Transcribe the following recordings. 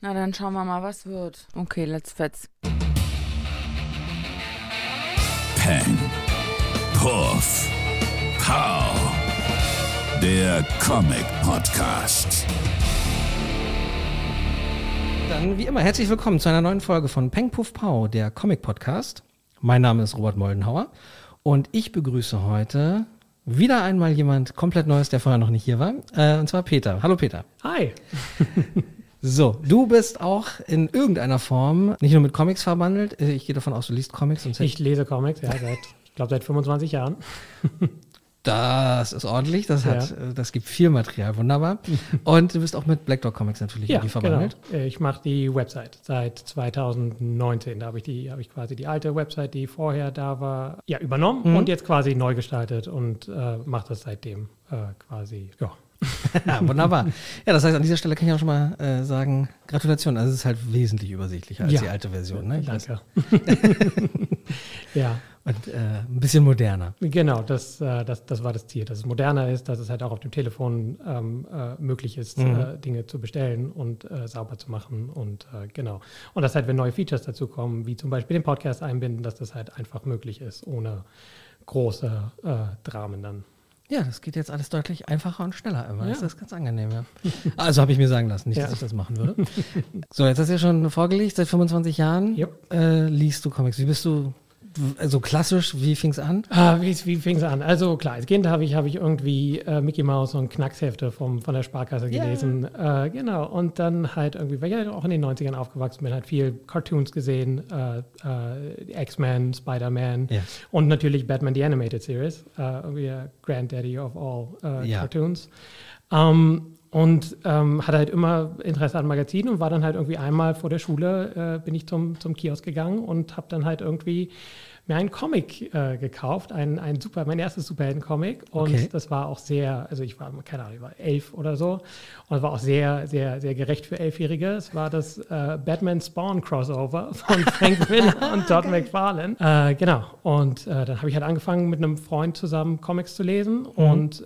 Na, dann schauen wir mal, was wird. Okay, let's fetz. Peng. Puff. Pow. Der Comic Podcast. Dann wie immer herzlich willkommen zu einer neuen Folge von Peng Puff Pow, der Comic Podcast. Mein Name ist Robert Moldenhauer und ich begrüße heute wieder einmal jemand komplett Neues, der vorher noch nicht hier war, äh, und zwar Peter. Hallo Peter. Hi. So, du bist auch in irgendeiner Form nicht nur mit Comics verbandelt. äh, Ich gehe davon aus, du liest Comics und Ich lese Comics, ja, seit, ich glaube, seit 25 Jahren. das ist ordentlich. Das hat, Ja. äh, das gibt viel Material, wunderbar. Und du bist auch mit Black Dog Comics natürlich irgendwie verbandelt. genau. Ich mache die Website seit 2019. Da habe ich, die- habe ich quasi die alte Website, die vorher da war, ja, übernommen Mhm. und jetzt quasi neu gestaltet und äh, mache das seitdem äh, quasi, ja. Ja, wunderbar. Ja, das heißt, an dieser Stelle kann ich auch schon mal äh, sagen, Gratulation. Also es ist halt wesentlich übersichtlicher als Ja. die alte Version. Ne? Danke. ja. Und äh, ein bisschen moderner. Genau, das, äh, das, das war das Ziel, dass es moderner ist, dass es halt auch auf dem Telefon ähm, äh, möglich ist, Mhm. äh, Dinge zu bestellen und äh, sauber zu machen und genau. Und dass halt, wenn neue Features dazu kommen, wie zum Beispiel den Podcast einbinden, dass das halt einfach möglich ist, ohne große Dramen dann. Ja, das geht jetzt alles deutlich einfacher und schneller immer. Das Ja. ist ganz angenehm, ja. Also habe ich mir sagen lassen, nicht, Ja. dass ich das machen würde. So, jetzt hast du ja schon vorgelegt, seit 25 Jahren Yep. äh, liest du Comics. Wie bist du, also klassisch, wie fing es an? Ah, wie wie fing es an? Also klar, als Kind habe ich, habe ich irgendwie äh, Mickey Mouse und Knackshefte vom, von der Sparkasse gelesen. Äh, genau. Und dann halt irgendwie, weil ich ja auch in den 90ern aufgewachsen bin, halt viel Cartoons gesehen, äh, äh, X-Men, Spider-Man Ja. und natürlich Batman The Animated Series, äh, irgendwie der Granddaddy of all äh, Ja. Cartoons. Ähm, und ähm, hatte halt immer Interesse an Magazinen und war dann halt irgendwie einmal vor der Schule, äh, bin ich zum, zum Kiosk gegangen und habe dann halt irgendwie mir einen Comic äh, gekauft, ein, ein super, mein erstes Superhelden-Comic. Und Okay. das war auch sehr, also ich war, keine Ahnung, ich war elf oder so. Und war auch sehr, sehr, sehr gerecht für Elfjährige. Es war das äh, Batman Spawn Crossover von Frank Miller und Todd McFarlane. Äh, genau. Und äh, dann habe ich halt angefangen, mit einem Freund zusammen Comics zu lesen. Und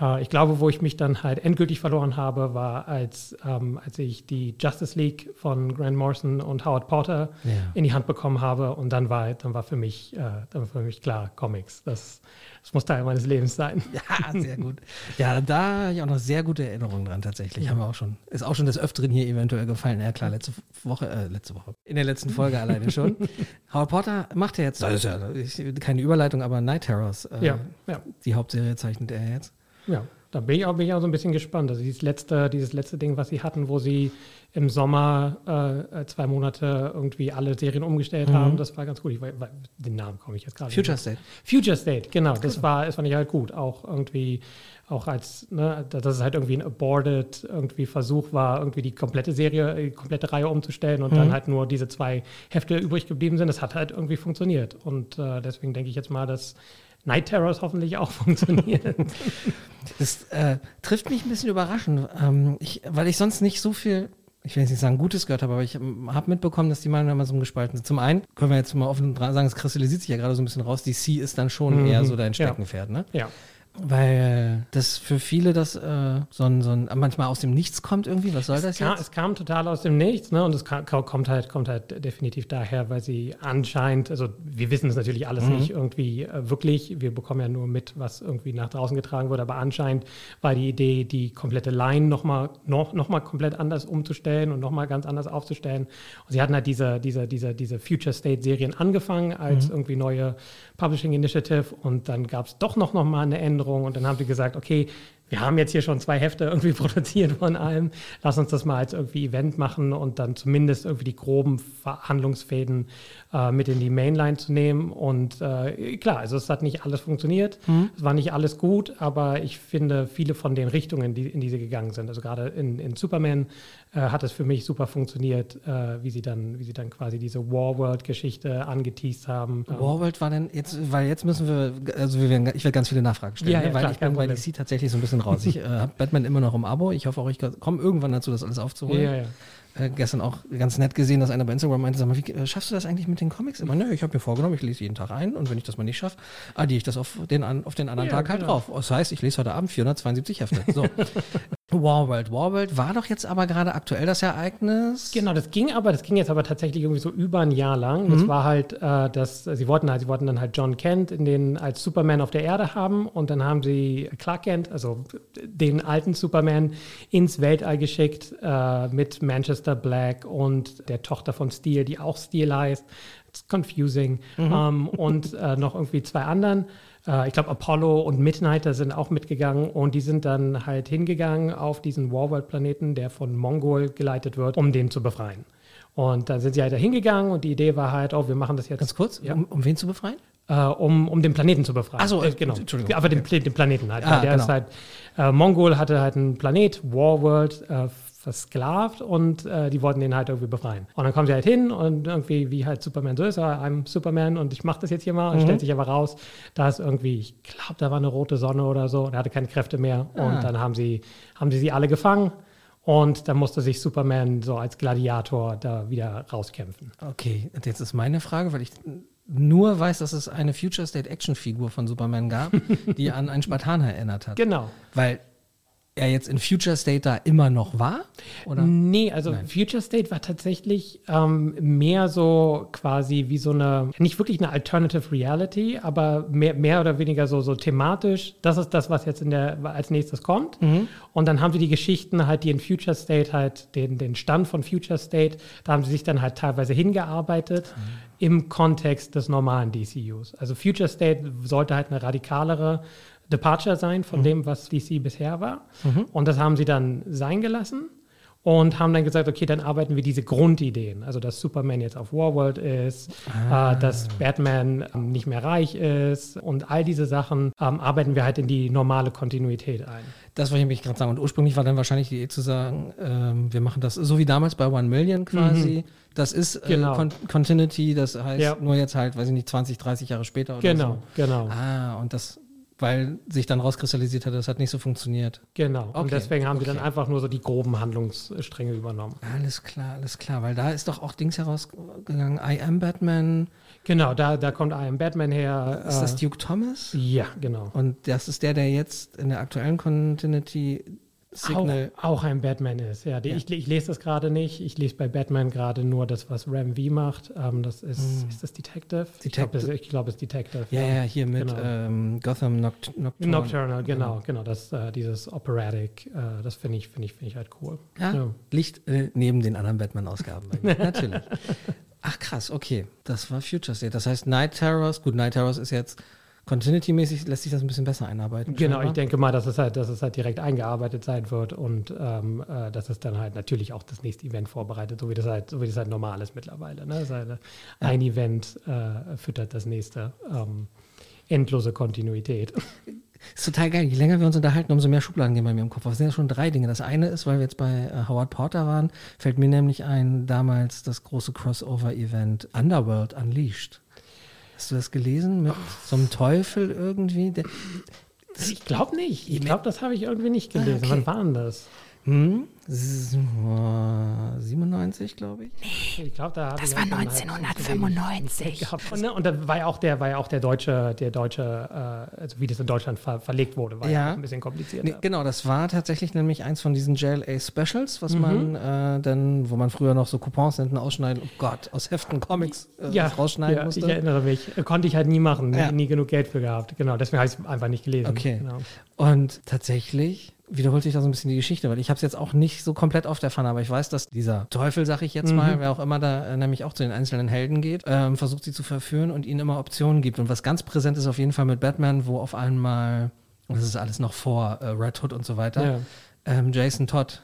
äh, ich glaube, wo ich mich dann halt endgültig verloren habe, war, als, ähm, als ich die Justice League von Grant Morrison und Howard Porter Ja. in die Hand bekommen habe. Und dann war, dann war für mich, äh, dann war für mich klar, Comics. Das, das muss Teil meines Lebens sein. Ja, sehr gut. Ja, da habe ich auch noch sehr gute Erinnerungen dran tatsächlich. Ja. Haben wir auch schon. Ist auch schon des Öfteren hier eventuell gefallen. Ja klar, letzte Woche, äh, letzte Woche. In der letzten Folge alleine schon. Howard Porter macht ja jetzt, das ist ja keine Überleitung, aber Night Terrors. Äh, Ja, ja. Die Hauptserie zeichnet er jetzt. Ja, da bin ich auch, bin ich auch so ein bisschen gespannt. Also dieses letzte, dieses letzte Ding, was sie hatten, wo sie im Sommer äh, zwei Monate irgendwie alle Serien umgestellt Mhm. haben, das war ganz gut. Ich, weiß- den Namen komme ich jetzt gerade Future nicht. State. Future State, genau. Das war, das fand ich halt gut. Auch irgendwie, auch als, ne, dass es halt irgendwie ein aborted irgendwie Versuch war, irgendwie die komplette Serie, die komplette Reihe umzustellen und Mhm. dann halt nur diese zwei Hefte übrig geblieben sind. Das hat halt irgendwie funktioniert. Und äh, deswegen denke ich jetzt mal, dass Night Terrors hoffentlich auch funktioniert. Das äh, trifft mich ein bisschen überraschend, ähm, ich, weil ich sonst nicht so viel, ich will jetzt nicht sagen Gutes gehört habe, aber ich ähm, habe mitbekommen, dass die Meinungen immer so gespalten sind. Zum einen können wir jetzt mal offen sagen, es kristallisiert sich ja gerade so ein bisschen raus, DC ist dann schon Mhm. eher so dein Ja. Steckenpferd, ne? ja. Weil das für viele das äh, so, ein, so ein, manchmal aus dem Nichts kommt irgendwie. Was soll das Es kam, jetzt? es kam total aus dem Nichts, ne? Und es kam, kommt halt, kommt halt definitiv daher, weil sie anscheinend, also wir wissen es natürlich alles Mhm. nicht irgendwie äh, wirklich. Wir bekommen ja nur mit, was irgendwie nach draußen getragen wurde, aber anscheinend war die Idee, die komplette Line nochmal noch, noch mal komplett anders umzustellen und nochmal ganz anders aufzustellen. Und sie hatten halt diese, diese, diese, diese Future State Serien angefangen als Mhm. irgendwie neue Publishing Initiative und dann gab es doch noch, noch mal eine Änderung und dann haben sie gesagt, okay, wir haben jetzt hier schon zwei Hefte irgendwie produziert von allem. Lass uns das mal als irgendwie Event machen und dann zumindest irgendwie die groben Verhandlungsfäden äh, mit in die Mainline zu nehmen. Und äh, klar, also es hat nicht alles funktioniert, es war nicht alles gut, aber ich finde viele von den Richtungen, die, in die sie gegangen sind, also gerade in, in Superman äh, hat es für mich super funktioniert, äh, wie sie dann, wie sie dann quasi diese Warworld-Geschichte angeteased haben. Warworld war denn jetzt, weil jetzt müssen wir, also wir werden, ich werde ganz viele Nachfragen stellen, Ja, ne? ja, weil klar, ich bin bei. DC tatsächlich so ein bisschen raus. Ich äh, habe Batman immer noch im Abo. Ich hoffe auch, ich komme irgendwann dazu, das alles aufzuholen. Ja, ja. Äh, gestern auch ganz nett gesehen, dass einer bei Instagram meinte, sag mal, wie äh, schaffst du das eigentlich mit den Comics? Immer, nö, ich habe mir vorgenommen, ich lese jeden Tag ein und wenn ich das mal nicht schaffe, addiere ich das auf den, an, auf den anderen Ja, Tag halt genau. drauf. Das heißt, ich lese heute Abend 472 Hefte. So. Warworld. Warworld war doch jetzt aber gerade aktuell das Ereignis. Genau, das ging aber, das ging jetzt aber tatsächlich irgendwie so über ein Jahr lang. Mhm. Das war halt, äh, das, sie wollten halt, sie wollten dann halt John Kent in den als Superman auf der Erde haben und dann haben sie Clark Kent, also den alten Superman, ins Weltall geschickt äh, mit Manchester Black und der Tochter von Steel, die auch Steel heißt. It's confusing. Ähm, und äh, noch irgendwie zwei anderen. Äh, ich glaube, Apollo und Midnighter sind auch mitgegangen und die sind dann halt hingegangen auf diesen Warworld-Planeten, der von Mongol geleitet wird, um den zu befreien. Und dann sind sie halt da hingegangen und die Idee war halt, oh, wir machen das jetzt Ganz kurz, Ja. um, um wen zu befreien? äh, um, um den Planeten zu befreien. Ach so, äh, genau. Entschuldigung. Aber den, den Planeten halt. Ah, der genau. ist halt, äh, Mongol hatte halt einen Planet, Warworld, äh, versklavt und äh, die wollten den halt irgendwie befreien. Und dann kommen sie halt hin und irgendwie, wie halt Superman so ist, I'm Superman und ich mache das jetzt hier mal und Mhm. stellt sich aber raus, da ist irgendwie, ich glaube, da war eine rote Sonne oder so und er hatte keine Kräfte mehr Ah. und dann haben sie, haben sie sie alle gefangen und dann musste sich Superman so als Gladiator da wieder rauskämpfen. Okay, und jetzt ist meine Frage, weil ich nur weiß, dass es eine Future State Action Figur von Superman gab, die an einen Spartaner erinnert hat. Genau. Weil er jetzt in Future State da immer noch war? Oder? Nee, also Future State war tatsächlich ähm, mehr so quasi wie so eine, nicht wirklich eine Alternative Reality, aber mehr, mehr oder weniger so, so thematisch. Das ist das, was jetzt in der, als nächstes kommt. Und dann haben sie die Geschichten halt, die in Future State halt, den, den Stand von Future State, da haben sie sich dann halt teilweise hingearbeitet im Kontext des normalen DCUs. Also Future State sollte halt eine radikalere Departure sein von dem, was DC bisher war. Und das haben sie dann sein gelassen und haben dann gesagt, okay, dann arbeiten wir diese Grundideen. Also, dass Superman jetzt auf Warworld ist, äh, dass Batman ähm, nicht mehr reich ist und all diese Sachen ähm, arbeiten wir halt in die normale Kontinuität ein. Das wollte ich mich gerade sagen. Und ursprünglich war dann wahrscheinlich die Idee zu sagen, ähm, wir machen das so wie damals bei One Million quasi. Das ist äh, Genau. Con Continuity, das heißt Ja. nur jetzt halt, weiß ich nicht, 20, 30 Jahre später oder Genau, so. genau, Ah, und das, weil sich dann rauskristallisiert hat, das hat nicht so funktioniert. genau. Okay, Und deswegen haben sie dann okay. einfach nur so die groben Handlungsstränge übernommen. Alles klar, alles klar, weil da ist doch auch Dings herausgegangen, I Am Batman. Genau, da, da kommt I Am Batman her. Ist das äh, Duke Thomas? Ja, genau. Und das ist der, der jetzt in der aktuellen Continuity Signal. Auch, auch ein Batman ist, ja. Die, Ich, ich lese das gerade nicht. Ich lese bei Batman gerade nur das, was Ram V macht. Ähm, das ist, ist das Detective? Ich glaube, Detective. es, glaub, es ist Detective. Ja, ja, hier mit Genau. ähm, Gotham Noct Nocturne. Nocturnal, genau, genau. Das, äh, dieses Operatic, äh, das finde ich, finde ich, finde ich halt cool. Ja, Ja. Licht äh, neben den anderen Batman-Ausgaben. Natürlich. Ach krass, okay. Das war Future State. Das heißt Night Terrors, gut, Night Terrors ist jetzt Continuity-mäßig, lässt sich das ein bisschen besser einarbeiten. Genau, scheinbar. ich denke mal, dass es halt, dass es halt direkt eingearbeitet sein wird und ähm, äh, dass es dann halt natürlich auch das nächste Event vorbereitet, so wie das halt, so wie das halt normal ist mittlerweile. Ne? Das ist halt, Ein Event äh, füttert das nächste. Ähm, endlose Kontinuität. Ist total geil. Je länger wir uns unterhalten, umso mehr Schubladen gehen bei mir im Kopf. Es sind ja schon drei Dinge. Das eine ist, weil wir jetzt bei äh, Howard Porter waren, fällt mir nämlich ein, damals das große Crossover-Event Underworld Unleashed. Hast du das gelesen? Mit so einem Teufel irgendwie? Der, Ich glaube nicht. Ich glaube, das habe ich irgendwie nicht gelesen. Ah, okay. Wann war denn das? Hm? S- äh, 97, glaube ich. Ich glaube, da Das war halt schon halt 1995. gehabt. Und, ne, und da war ja auch der, war ja auch der deutsche, der deutsche, äh, also wie das in Deutschland ver verlegt wurde, war ja, Ja. ein bisschen komplizierter. Nee, genau, das war tatsächlich nämlich eins von diesen JLA Specials, Mhm. was man äh, dann, wo man früher noch so Coupons hinten ausschneiden, oh Gott, aus Heften Comics äh, ja, rausschneiden ja, musste. ich erinnere mich. Äh, Konnte ich halt nie machen, Ja. nie, nie genug Geld für gehabt. Genau, deswegen habe ich es einfach nicht gelesen. Okay. Genau. Und tatsächlich wiederholt sich da so ein bisschen die Geschichte, weil ich habe es jetzt auch nicht so komplett auf der Pfanne, aber ich weiß, dass dieser Teufel, sag ich jetzt mal, wer auch immer da äh, nämlich auch zu den einzelnen Helden geht, ähm, versucht sie zu verführen und ihnen immer Optionen gibt. Und was ganz präsent ist auf jeden Fall mit Batman, wo auf einmal, und das ist alles noch vor äh, Red Hood und so weiter, Ja. ähm, Jason Todd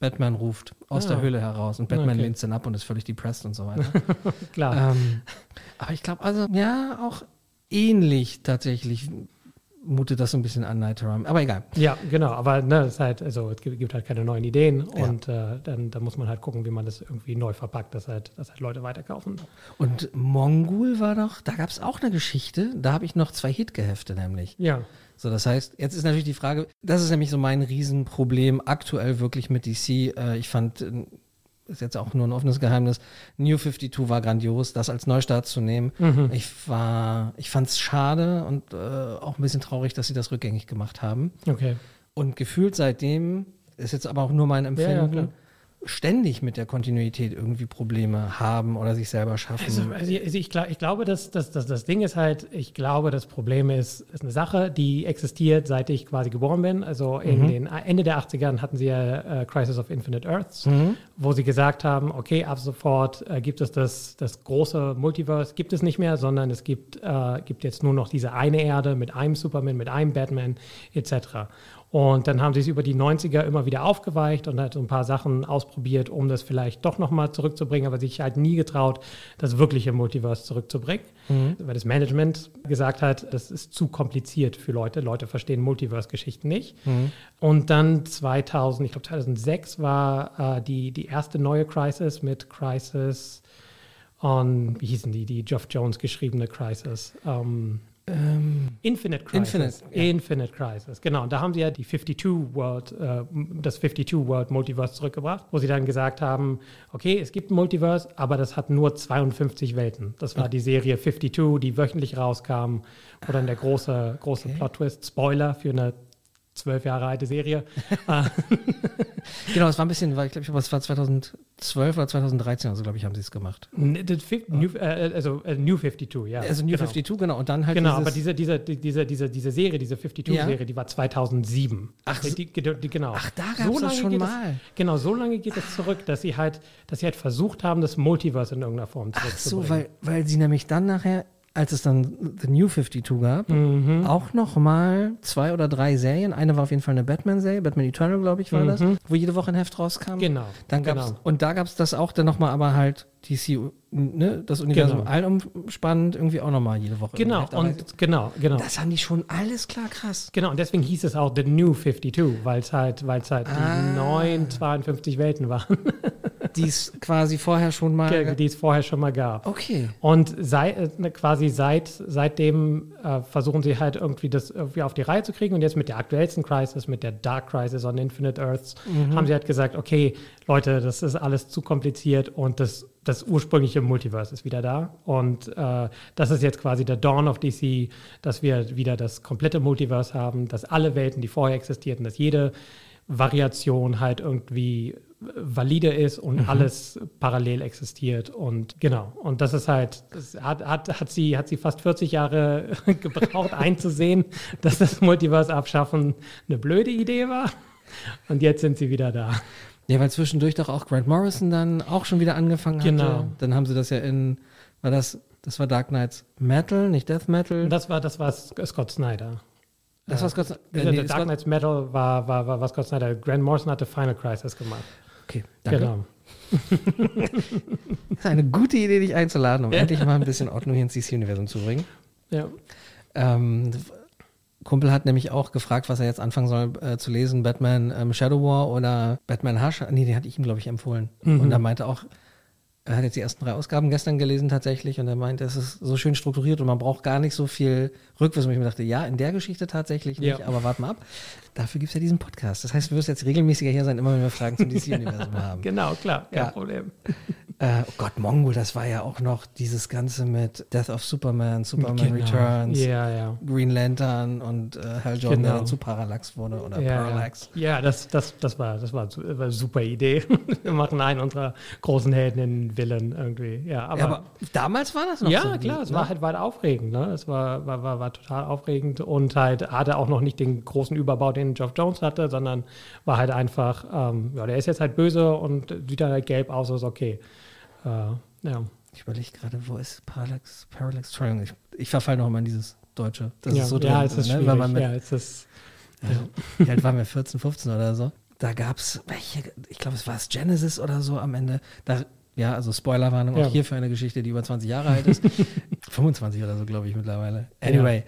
Batman ruft aus Ah. der Höhle heraus und Batman Okay. lehnt es dann ab und ist völlig depressed und so weiter. Klar. ähm, aber ich glaube, also, ja, auch ähnlich tatsächlich mutet das so ein bisschen an Night Terror. Aber egal. Ja, genau, aber ne, es, ist halt, also, es gibt, halt keine neuen Ideen Ja. und äh, dann, dann muss man halt gucken, wie man das irgendwie neu verpackt, dass halt, dass halt Leute weiterkaufen. Und Mongol war doch, da gab es auch eine Geschichte, da habe ich noch zwei Hitgehefte nämlich. Ja, So, das heißt, jetzt ist natürlich die Frage, das ist nämlich so mein Riesenproblem aktuell wirklich mit DC. Äh, ich fand, äh, ist jetzt auch nur ein offenes Geheimnis, New 52 war grandios, das als Neustart zu nehmen. Ich war, ich fand es schade und äh, auch ein bisschen traurig, dass sie das rückgängig gemacht haben. okay. Und gefühlt seitdem ist jetzt aber auch nur mein ja, Empfinden, klar. Ständig mit der Kontinuität irgendwie Probleme haben oder sich selber schaffen. Also, also ich, also glaub, ich glaube, dass, dass, dass das Ding ist halt, ich glaube, das Problem ist, ist eine Sache, die existiert, seit ich quasi geboren bin. Also in den Ende der 80ern hatten sie ja äh, Crisis of Infinite Earths, wo sie gesagt haben, okay, ab sofort äh, gibt es das, das große Multiverse, gibt es nicht mehr, sondern es gibt, äh, gibt jetzt nur noch diese eine Erde mit einem Superman, mit einem Batman etc. Und dann haben sie es über die 90er immer wieder aufgeweicht und halt so ein paar Sachen ausprobiert, um das vielleicht doch nochmal zurückzubringen, aber sich halt nie getraut, das wirkliche Multiverse zurückzubringen. Weil das Management gesagt hat, das ist zu kompliziert für Leute. Leute verstehen Multiverse-Geschichten nicht. Und dann 2000, ich glaube 2006 war äh, die, die erste neue Crisis mit Crisis on, wie hießen die, die Geoff Jones geschriebene Crisis. Ähm, Infinite Crisis. Infinite, ja. Infinite Crisis, genau. Und da haben sie ja die 52 World, äh, das 52 World Multiverse zurückgebracht, wo sie dann gesagt haben, okay, es gibt ein Multiverse, aber das hat nur 52 Welten. Das war die Serie 52, die wöchentlich rauskam, wo dann der große, große Plot-Twist, Spoiler für eine zwölf Jahre alte Serie. Äh, Genau, es war ein bisschen, weil ich glaube, es war 2012 oder 2013, also glaube ich, haben sie es gemacht. das Fif- New, äh, also äh, New 52, ja. Also New genau. 52, genau. Und dann halt Genau, aber diese, diese, die- diese, diese, diese Serie, diese 52-Serie, die war 2007. Ach, die, die, die, genau. Ach, da das lange schon mal. Es, genau, so lange geht es zurück, dass sie halt, dass sie halt versucht haben, das Multiverse in irgendeiner Form Ach zurückzubringen. so, weil, weil sie nämlich dann nachher, als es dann The New 52 gab, Mhm. auch noch mal zwei oder drei Serien. Eine war auf jeden Fall eine Batman-Serie, Batman Eternal, glaube ich, war das, wo jede Woche ein Heft rauskam. Mhm. Genau, Dann gab's, genau. Und da gab es das auch dann noch mal, aber halt DC, ne, das Universum Genau. allumspannend irgendwie auch noch mal jede Woche. Genau, und genau, genau. das haben die schon alles klar krass. Genau, und deswegen hieß es auch The New 52, weil es halt, weil's halt Ah. die neuen 52 Welten waren, Die es quasi vorher schon mal. die es vorher schon mal gab. Okay. Und sei, äh, ne, quasi seit, seitdem äh, versuchen sie halt irgendwie das irgendwie auf die Reihe zu kriegen. Und jetzt mit der aktuellsten Crisis, mit der Dark Crisis on Infinite Earths, haben sie halt gesagt, okay, Leute, das ist alles zu kompliziert und das, das ursprüngliche Multiverse ist wieder da. Und äh, das ist jetzt quasi der Dawn of DC, dass wir wieder das komplette Multiverse haben, dass alle Welten, die vorher existierten, dass jede Variation halt irgendwie valide ist und alles parallel existiert und genau. Und das ist halt das hat, hat, hat sie hat sie fast 40 Jahre gebraucht einzusehen dass das Multiverse abschaffen eine blöde Idee war. Und jetzt sind sie wieder da. Ja, weil zwischendurch doch auch Grant Morrison dann auch schon wieder angefangen hatte. Genau. Dann haben sie das ja in, war das, das war Dark Knights Metal, nicht Death Metal. das war das war Scott Snyder. Das war Scott, äh, der nee, Dark Knights Metal war, war, war, war Scott Snyder. Grant Morrison hatte Final Crisis gemacht Okay, danke. genau Das ist eine gute Idee, dich einzuladen, um endlich mal ein bisschen Ordnung hier ins DC-Universum zu bringen. ja Ähm, Kumpel hat nämlich auch gefragt, was er jetzt anfangen soll äh, zu lesen, Batman ähm, Shadow War oder Batman Hush. Nee, den hatte ich ihm, glaube ich, empfohlen. Und er meinte auch, er hat jetzt die ersten drei Ausgaben gestern gelesen tatsächlich und er meinte, es ist so schön strukturiert und man braucht gar nicht so viel Rückwissen. Und ich mir dachte, ja, in der Geschichte tatsächlich nicht, Ja. aber warte mal ab. Dafür gibt es ja diesen Podcast. Das heißt, du wirst jetzt regelmäßiger hier sein, immer wenn wir Fragen zum DC-Universum haben. genau klar kein Ja. Problem Äh, oh Gott, Mongo, das war ja auch noch dieses Ganze mit Death of Superman, Superman Genau. Returns, ja ja Green Lantern und äh, Hal Jordan, der Genau. dann zu Parallax wurde oder Ja, Parallax. ja. ja das, das, das, war, das war, war eine super Idee. Wir machen einen unserer großen Helden in Villain irgendwie. Ja, aber, Ja, aber damals war das noch ja, so. klar, es ne? war halt weit aufregend. Ne? Es war, war, war, war total aufregend und halt hatte auch noch nicht den großen Überbau, den Geoff Jones hatte, sondern war halt einfach, ähm, ja, der ist jetzt halt böse und sieht dann halt gelb aus, ist okay. Äh, ja. Ich überlege gerade, wo ist Parallax? Parallax, Entschuldigung, ich, ich verfall noch mal in dieses Deutsche. Das ja, ist so drin, ja, es ist ne? Weil man mit, ja, es ist, wie alt waren wir, 14, 15 oder so? Da gab es, welche, ich glaube, es war es Genesis oder so am Ende. Da, ja, also Spoilerwarnung Ja. auch hier für eine Geschichte, die über 20 Jahre alt ist. 25 oder so, glaube ich, mittlerweile. Anyway,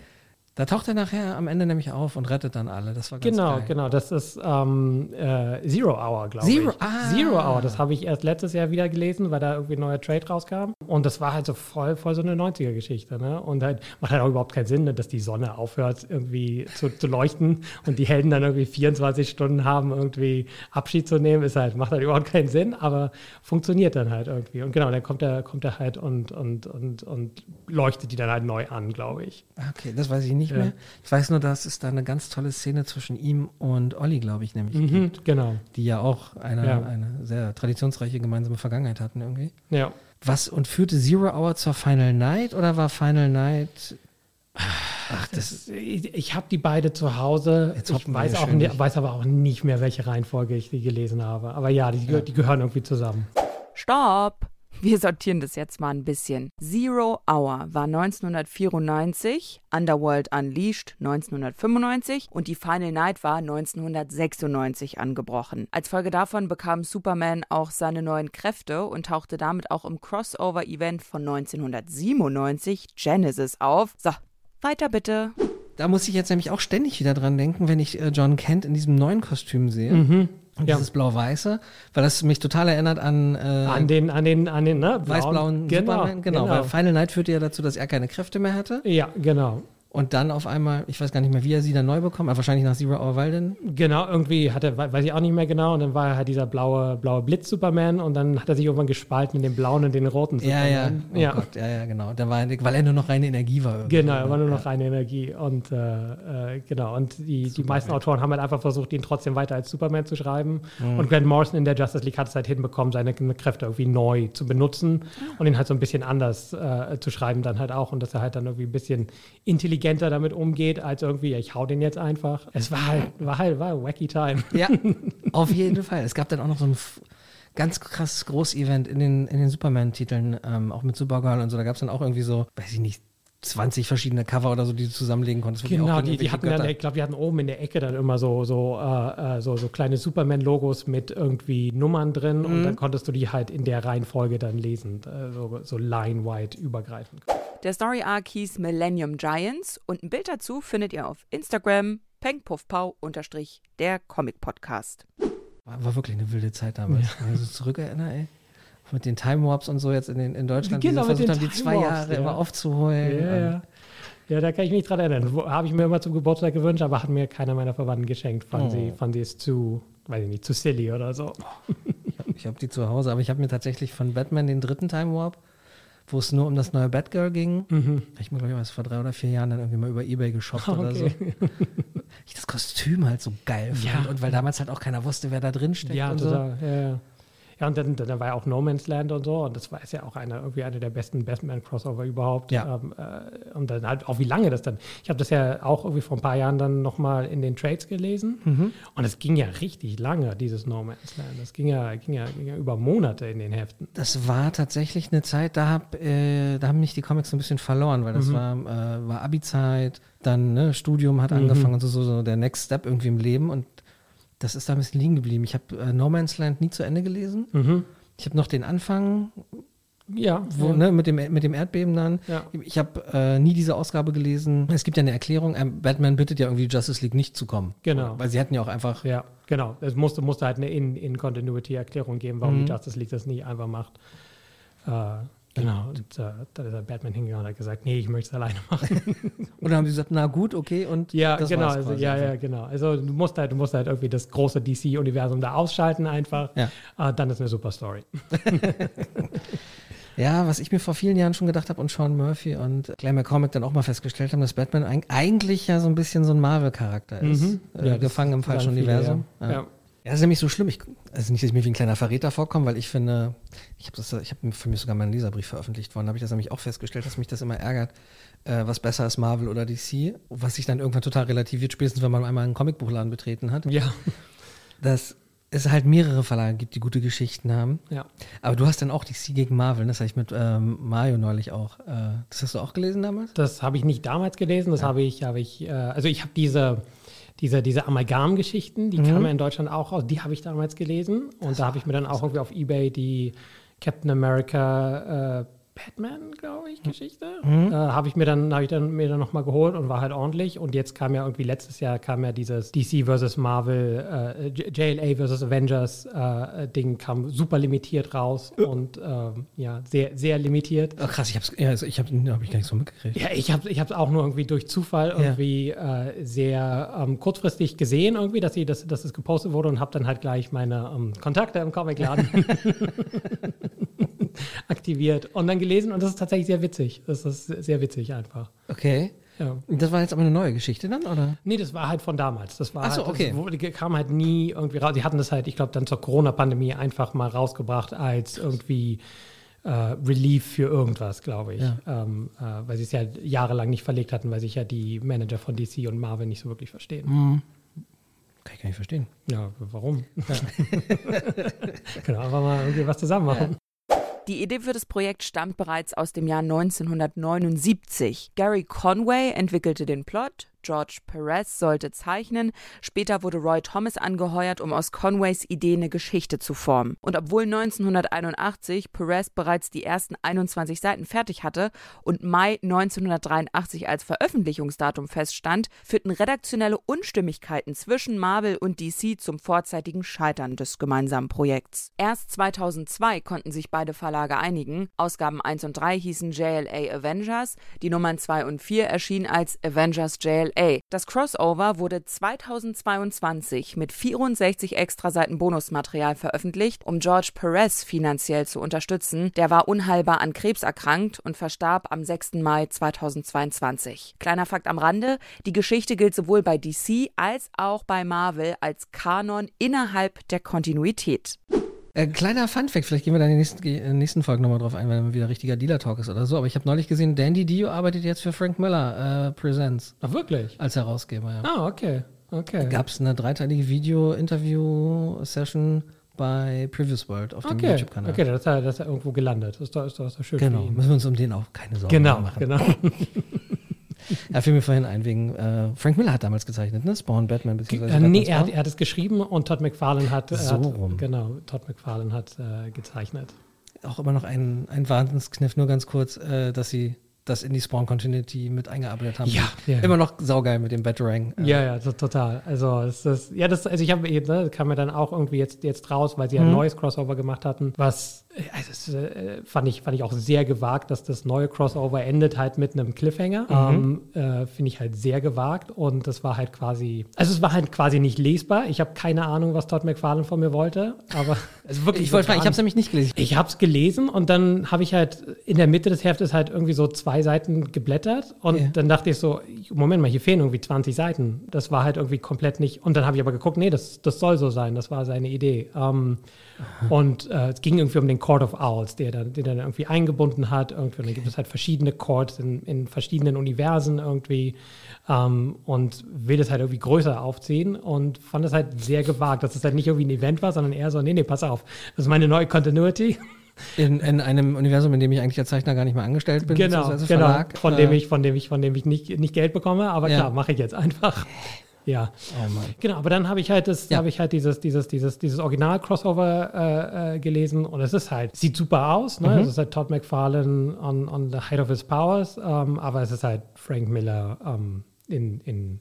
da taucht er nachher am Ende nämlich auf und rettet dann alle. Das war ganz Genau, geil. genau. Das ist ähm, äh, Zero Hour, glaube ich. Zero- ah. Zero Hour, das habe ich erst letztes Jahr wieder gelesen, weil da irgendwie ein neuer Trade rauskam. Und das war halt so voll, voll so eine 90er-Geschichte. Ne? Und halt macht halt auch überhaupt keinen Sinn, ne, dass die Sonne aufhört, irgendwie zu, zu leuchten und die Helden dann irgendwie 24 Stunden haben, irgendwie Abschied zu nehmen. Ist halt, macht halt überhaupt keinen Sinn, aber funktioniert dann halt irgendwie. Und genau, dann kommt er, kommt er halt und, und, und, und leuchtet die dann halt neu an, glaube ich. Okay, das weiß ich nicht nicht Ja. mehr. Ich weiß nur, dass es da eine ganz tolle Szene zwischen ihm und Olli, glaube ich, nämlich Mhm, gibt, genau. die ja auch eine, Ja. eine sehr traditionsreiche gemeinsame Vergangenheit hatten irgendwie. Ja. Was und führte Zero Hour zur Final Night oder war Final Night? Ach, das, Ich, ich habe die beide zu Hause. Jetzt Ich weiß, auch, weiß aber auch nicht mehr, welche Reihenfolge ich die gelesen habe. Aber ja, die, gehö- die gehören irgendwie zusammen. Stopp! Wir sortieren das jetzt mal ein bisschen. Zero Hour war 1994, Underworld Unleashed 1995 und die Final Night war 1996 angebrochen. Als Folge davon bekam Superman auch seine neuen Kräfte und tauchte damit auch im Crossover-Event von 1997 Genesis auf. So, weiter bitte. da muss ich jetzt nämlich auch ständig wieder dran denken, wenn ich äh, John Kent in diesem neuen Kostüm sehe. Mhm. Und Ja. dieses blau-weiße, weil das mich total erinnert an, äh, An den, an den, an den, ne? blauen- weiß-blauen genau, Superman. Genau, weil Final Night führte ja dazu, dass er keine Kräfte mehr hatte. Ja, genau. Und dann auf einmal, ich weiß gar nicht mehr, wie er sie dann neu bekommen, aber wahrscheinlich nach Zero Hour Walden. Genau, irgendwie hat er, we- weiß ich auch nicht mehr genau, und dann war er halt dieser blaue, blaue Blitz-Superman und dann hat er sich irgendwann gespalten in den blauen und den roten Ja, ja, Superman. oh Gott, ja, ja, genau. Da war, weil er nur noch reine Energie war. Genau, er war nur noch reine Energie. Und äh, äh, genau, und die, die meisten Autoren haben halt einfach versucht, ihn trotzdem weiter als Superman zu schreiben. Mhm. Und Grant Morrison in der Justice League hat es halt hinbekommen, seine Kräfte irgendwie neu zu benutzen und ihn halt so ein bisschen anders äh, zu schreiben dann halt auch. Und dass er halt dann irgendwie ein bisschen intelligenter damit umgeht, als irgendwie, ja, ich hau den jetzt einfach. Es war halt, war halt, war wacky time. Ja, auf jeden Fall. Es gab dann auch noch so ein ganz krasses Groß-Event in den, in den Superman-Titeln, ähm, auch mit Supergirl und so. Da gab es dann auch irgendwie so, weiß ich nicht, 20 verschiedene Cover oder so, die du zusammenlegen konntest. Genau, auch die, die hatten dann, Götter. ich glaube, die hatten oben in der Ecke dann immer so, so, äh, äh, so, so kleine Superman-Logos mit irgendwie Nummern drin und Mhm. dann konntest du die halt in der Reihenfolge dann lesen, äh, so, so line-wide übergreifend. Der Story Arc hieß Millennium Giants und ein Bild dazu findet ihr auf Instagram pengpuffpau unterstrich der Comic Podcast. War, war wirklich eine wilde Zeit damals. Wenn ich so zurückerinnere, ey. Mit den Time Warps und so jetzt in, den, in Deutschland, Genau, die mit versucht haben, die zwei Jahre ja. immer aufzuholen. Ja, ja. Ja, da kann ich mich dran erinnern. Habe ich mir immer zum Geburtstag gewünscht, aber hat mir keiner meiner Verwandten geschenkt. Fand, Oh. sie, fand sie es zu, weiß ich nicht, zu silly oder so. Ich habe die zu Hause, aber ich habe mir tatsächlich von Batman den dritten Time Warp, wo es nur um das neue Batgirl ging, Mhm. hab ich mir, glaube ich, was vor drei oder vier Jahren dann irgendwie mal über Ebay geshoppt oder so. Okay. Ich das Kostüm halt so geil fand Ja. und weil damals halt auch keiner wusste, wer da drin steckt Ja, und total. Ja, ja. Ja, und dann, dann war ja auch No Man's Land und so. Und das war ja auch eine, irgendwie eine der besten Batman-Crossover überhaupt. Ja. Ähm, äh, und dann halt auch, wie lange das dann. Ich habe das ja auch irgendwie vor ein paar Jahren dann nochmal in den Trades gelesen. Mhm. Und es ging ja richtig lange, dieses No Man's Land. Das ging ja, ging ja, ging ja über Monate in den Heften. Das war tatsächlich eine Zeit, da, hab, äh, da haben mich die Comics so ein bisschen verloren, weil Mhm. das war, äh, war Abi-Zeit, dann ne, Studium Mhm. hat angefangen und so, so, so der Next Step irgendwie im Leben und das ist da ein bisschen liegen geblieben. Ich habe äh, No Man's Land nie zu Ende gelesen. Mhm. Ich habe noch den Anfang, Ja, wo, ja. ne, mit, dem, mit dem Erdbeben dann. Ja. Ich habe äh, nie diese Ausgabe gelesen. Es gibt ja eine Erklärung, ähm, Batman bittet ja irgendwie Justice League nicht zu kommen. Genau. Weil sie hätten ja auch einfach Ja, genau. Es musste, musste halt eine In-Continuity-Erklärung geben, warum Mhm. die Justice League das nicht einfach macht. Äh, genau. Und äh, dann ist der Batman hingegangen und hat gesagt, nee, ich möchte es alleine machen. Und dann haben sie gesagt, na gut, okay, und ja, das genau. Also, ja, ja, genau. Also du musst halt, du musst halt irgendwie das große DC-Universum da ausschalten einfach. Ja. Äh, dann ist eine super Story. Ja, was ich mir vor vielen Jahren schon gedacht habe und Sean Murphy und Clay McCormick dann auch mal festgestellt haben, dass Batman eig eigentlich ja so ein bisschen so ein Marvel-Charakter ist. Mhm. Äh, Ja, gefangen im falschen viele, Universum. Ja. Ja. Ja. Ja, das ist nämlich so schlimm. Ich, also nicht, dass ich mir wie ein kleiner Verräter vorkomme, weil ich finde, ich habe habe für mich sogar meinen Leserbrief veröffentlicht worden, da habe ich das nämlich auch festgestellt, dass mich das immer ärgert, äh, was besser ist, Marvel oder DC, was sich dann irgendwann total relativiert, spätestens wenn man einmal einen Comicbuchladen betreten hat, Ja. dass es halt mehrere Verlage gibt, die gute Geschichten haben. ja. Aber du hast dann auch DC gegen Marvel, ne? das habe ich mit ähm, Mario neulich auch. Äh, das hast du auch gelesen damals? Das habe ich nicht damals gelesen, das habe ich, habe ich, äh, also ich habe diese, diese, diese Amalgam-Geschichten, die kamen ja in Deutschland auch raus, die habe ich damals gelesen. Und da habe ich mir dann auch irgendwie auf Ebay die Captain America äh, Batman, glaube ich, Geschichte, äh, habe ich mir dann, habe ich dann mir dann nochmal geholt und war halt ordentlich. Und jetzt kam ja irgendwie letztes Jahr kam ja dieses DC versus Marvel, äh, JLA versus Avengers äh, Ding kam super limitiert raus und ähm, ja, sehr, sehr limitiert. Oh, krass, ich hab's, ja, also ich habe hab ich gar nicht so mitgekriegt. Ja, ich habe es auch nur irgendwie durch Zufall irgendwie äh, sehr ähm, kurzfristig gesehen, irgendwie, dass, sie, dass, dass es gepostet wurde und habe dann halt gleich meine ähm, Kontakte im Comicladen aktiviert und dann gelesen und das ist tatsächlich sehr witzig. Das ist sehr witzig einfach. Okay. Ja. Das war jetzt aber eine neue Geschichte dann, oder? Nee, das war halt von damals. Das war so, halt, okay. das kam halt nie irgendwie raus. Die hatten das halt, ich glaube, dann zur Corona-Pandemie einfach mal rausgebracht als irgendwie äh, Relief für irgendwas, glaube ich. Ja. Ähm, äh, weil sie es ja jahrelang nicht verlegt hatten, weil sich ja die Manager von DC und Marvel nicht so wirklich verstehen. Mhm. Kann ich gar nicht verstehen. Ja, warum? genau, einfach mal irgendwie was zusammen machen. Die Idee für das Projekt stammt bereits aus dem Jahr 1979. Gary Conway entwickelte den Plot, George Perez sollte zeichnen, später wurde Roy Thomas angeheuert, um aus Conways Idee eine Geschichte zu formen. Und obwohl 1981 Perez bereits die ersten 21 Seiten fertig hatte und Mai 1983 als Veröffentlichungsdatum feststand, führten redaktionelle Unstimmigkeiten zwischen Marvel und DC zum vorzeitigen Scheitern des gemeinsamen Projekts. Erst 2002 konnten sich beide Verlage einigen. Ausgaben 1 und 3 hießen JLA Avengers, die Nummern 2 und 4 erschienen als Avengers JLA. Das Crossover wurde 2022 mit 64 Extraseiten Bonusmaterial veröffentlicht, um George Perez finanziell zu unterstützen. Der war unheilbar an Krebs erkrankt und verstarb am 6. Mai 2022. Kleiner Fakt am Rande, die Geschichte gilt sowohl bei DC als auch bei Marvel als Kanon innerhalb der Kontinuität. Äh, kleiner Funfact, vielleicht gehen wir dann in den nächsten, in den nächsten Folgen nochmal drauf ein, wenn wieder richtiger Dealer-Talk ist oder so. Aber ich habe neulich gesehen, Dandy Dio arbeitet jetzt für Frank Miller äh, Presents Ach, wirklich? als Herausgeber. Ja. Ah, okay. Okay. Gab es eine dreiteilige Video-Interview-Session bei Previous World auf dem Okay, YouTube-Kanal. okay, das ist, ja, das ist ja irgendwo gelandet. Das ist doch, ist doch, ist doch schön Genau, müssen wir uns um den auch keine Sorgen Genau, machen. genau. Er fiel mir vorhin ein, wegen äh, Frank Miller hat damals gezeichnet, ne? Spawn, Batman, beziehungsweise Äh, nee, er hat, Spawn. er hat es geschrieben und Todd McFarlane hat, er So hat rum. genau, Todd McFarlane hat äh, gezeichnet. auch immer noch ein, ein Wahnsinnskniff, nur ganz kurz, äh, dass sie das in die Spawn-Continuity mit eingearbeitet haben. Ja, ja, ja. Immer noch saugeil mit dem Batarang. Äh, Ja, ja, to- total. Also es ist, ja, das, also ich habe eben, ne, kam mir dann auch irgendwie jetzt, jetzt raus, weil sie Mhm. ein neues Crossover gemacht hatten, was äh, also äh, fand ich fand ich auch sehr gewagt, dass das neue Crossover endet halt mit einem Cliffhanger. Mhm. Ähm, äh, Finde ich halt sehr gewagt und das war halt quasi, also es war halt quasi nicht lesbar. Ich habe keine Ahnung, was Todd McFarlane von mir wollte, aber also wirklich Ich wollte fragen, ich habe es nämlich nicht gelesen. ich habe es gelesen und dann habe ich halt in der Mitte des Heftes halt irgendwie so zwei Seiten geblättert und Ja. dann dachte ich so, Moment mal, hier fehlen irgendwie 20 Seiten. Das war halt irgendwie komplett nicht. Und dann habe ich aber geguckt, nee, das, das soll so sein, das war seine Idee. Ähm, und äh, es ging irgendwie um den Court of Owls, der dann, den dann irgendwie eingebunden hat. Irgendwie. Und dann gibt es halt verschiedene Courts in, in verschiedenen Universen irgendwie ähm, und will das halt irgendwie größer aufziehen und fand es halt sehr gewagt, dass es halt nicht irgendwie ein Event war, sondern eher so, nee, nee, pass auf, das ist meine neue Continuity. In, in einem Universum, in dem ich eigentlich als Zeichner gar nicht mehr angestellt bin, Genau, genau. Verlag. von äh, dem ich, von dem ich, von dem ich nicht, nicht Geld bekomme, aber Ja. klar, mache ich jetzt einfach. Ja, Oh Mann. genau. Aber dann habe ich halt das, Ja. habe ich halt dieses, dieses, dieses, dieses Original-Crossover äh, äh, gelesen und es ist halt, sieht super aus, Mhm. ne? Es ist halt Todd McFarlane on, on the height of his powers, ähm, aber es ist halt Frank Miller ähm, in, in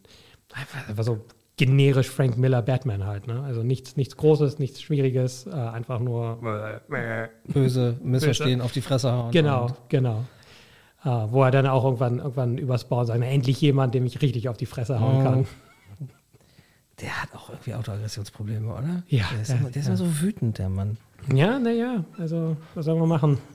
einfach, einfach so generisch Frank Miller Batman halt, ne? Also nichts, nichts Großes, nichts Schwieriges, äh, einfach nur Böse, Missverstehen, auf die Fresse hauen. Genau, Und, genau. Äh, wo er dann auch irgendwann, irgendwann über Spawn sagt, endlich jemand, dem ich richtig auf die Fresse hauen Oh. kann. Der hat auch irgendwie Autoaggressionsprobleme, oder? Ja, Der ist, ja, immer, der ist ja. immer so wütend, der Mann. Ja, naja, also was sollen wir machen?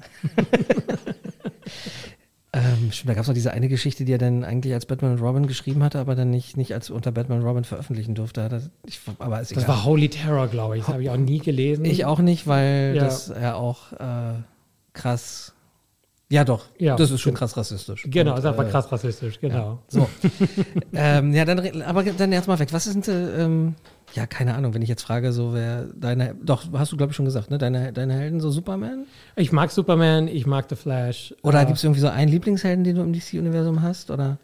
Ähm, stimmt, da gab es noch diese eine Geschichte, die er dann eigentlich als Batman und Robin geschrieben hatte, aber dann nicht, nicht als unter Batman und Robin veröffentlichen durfte. Das, ich, aber ist Das egal. war Holy Terror, glaube ich. Das habe ich auch nie gelesen. Ich auch nicht, weil Ja. das ja auch äh, krass. Ja, doch. Ja. Das ist schon krass rassistisch. Genau, Und, ist einfach äh, krass rassistisch, genau. So. ähm, ja, dann, aber dann jetzt mal weg. Was ist denn, äh, ähm, ja, keine Ahnung, wenn ich jetzt frage, so wer deine, doch, hast du glaube ich schon gesagt, ne? Deine, deine Helden, so Superman? Ich mag Superman, ich mag The Flash. Oder äh, gibt es irgendwie so einen Lieblingshelden, den du im DC-Universum hast? Oder?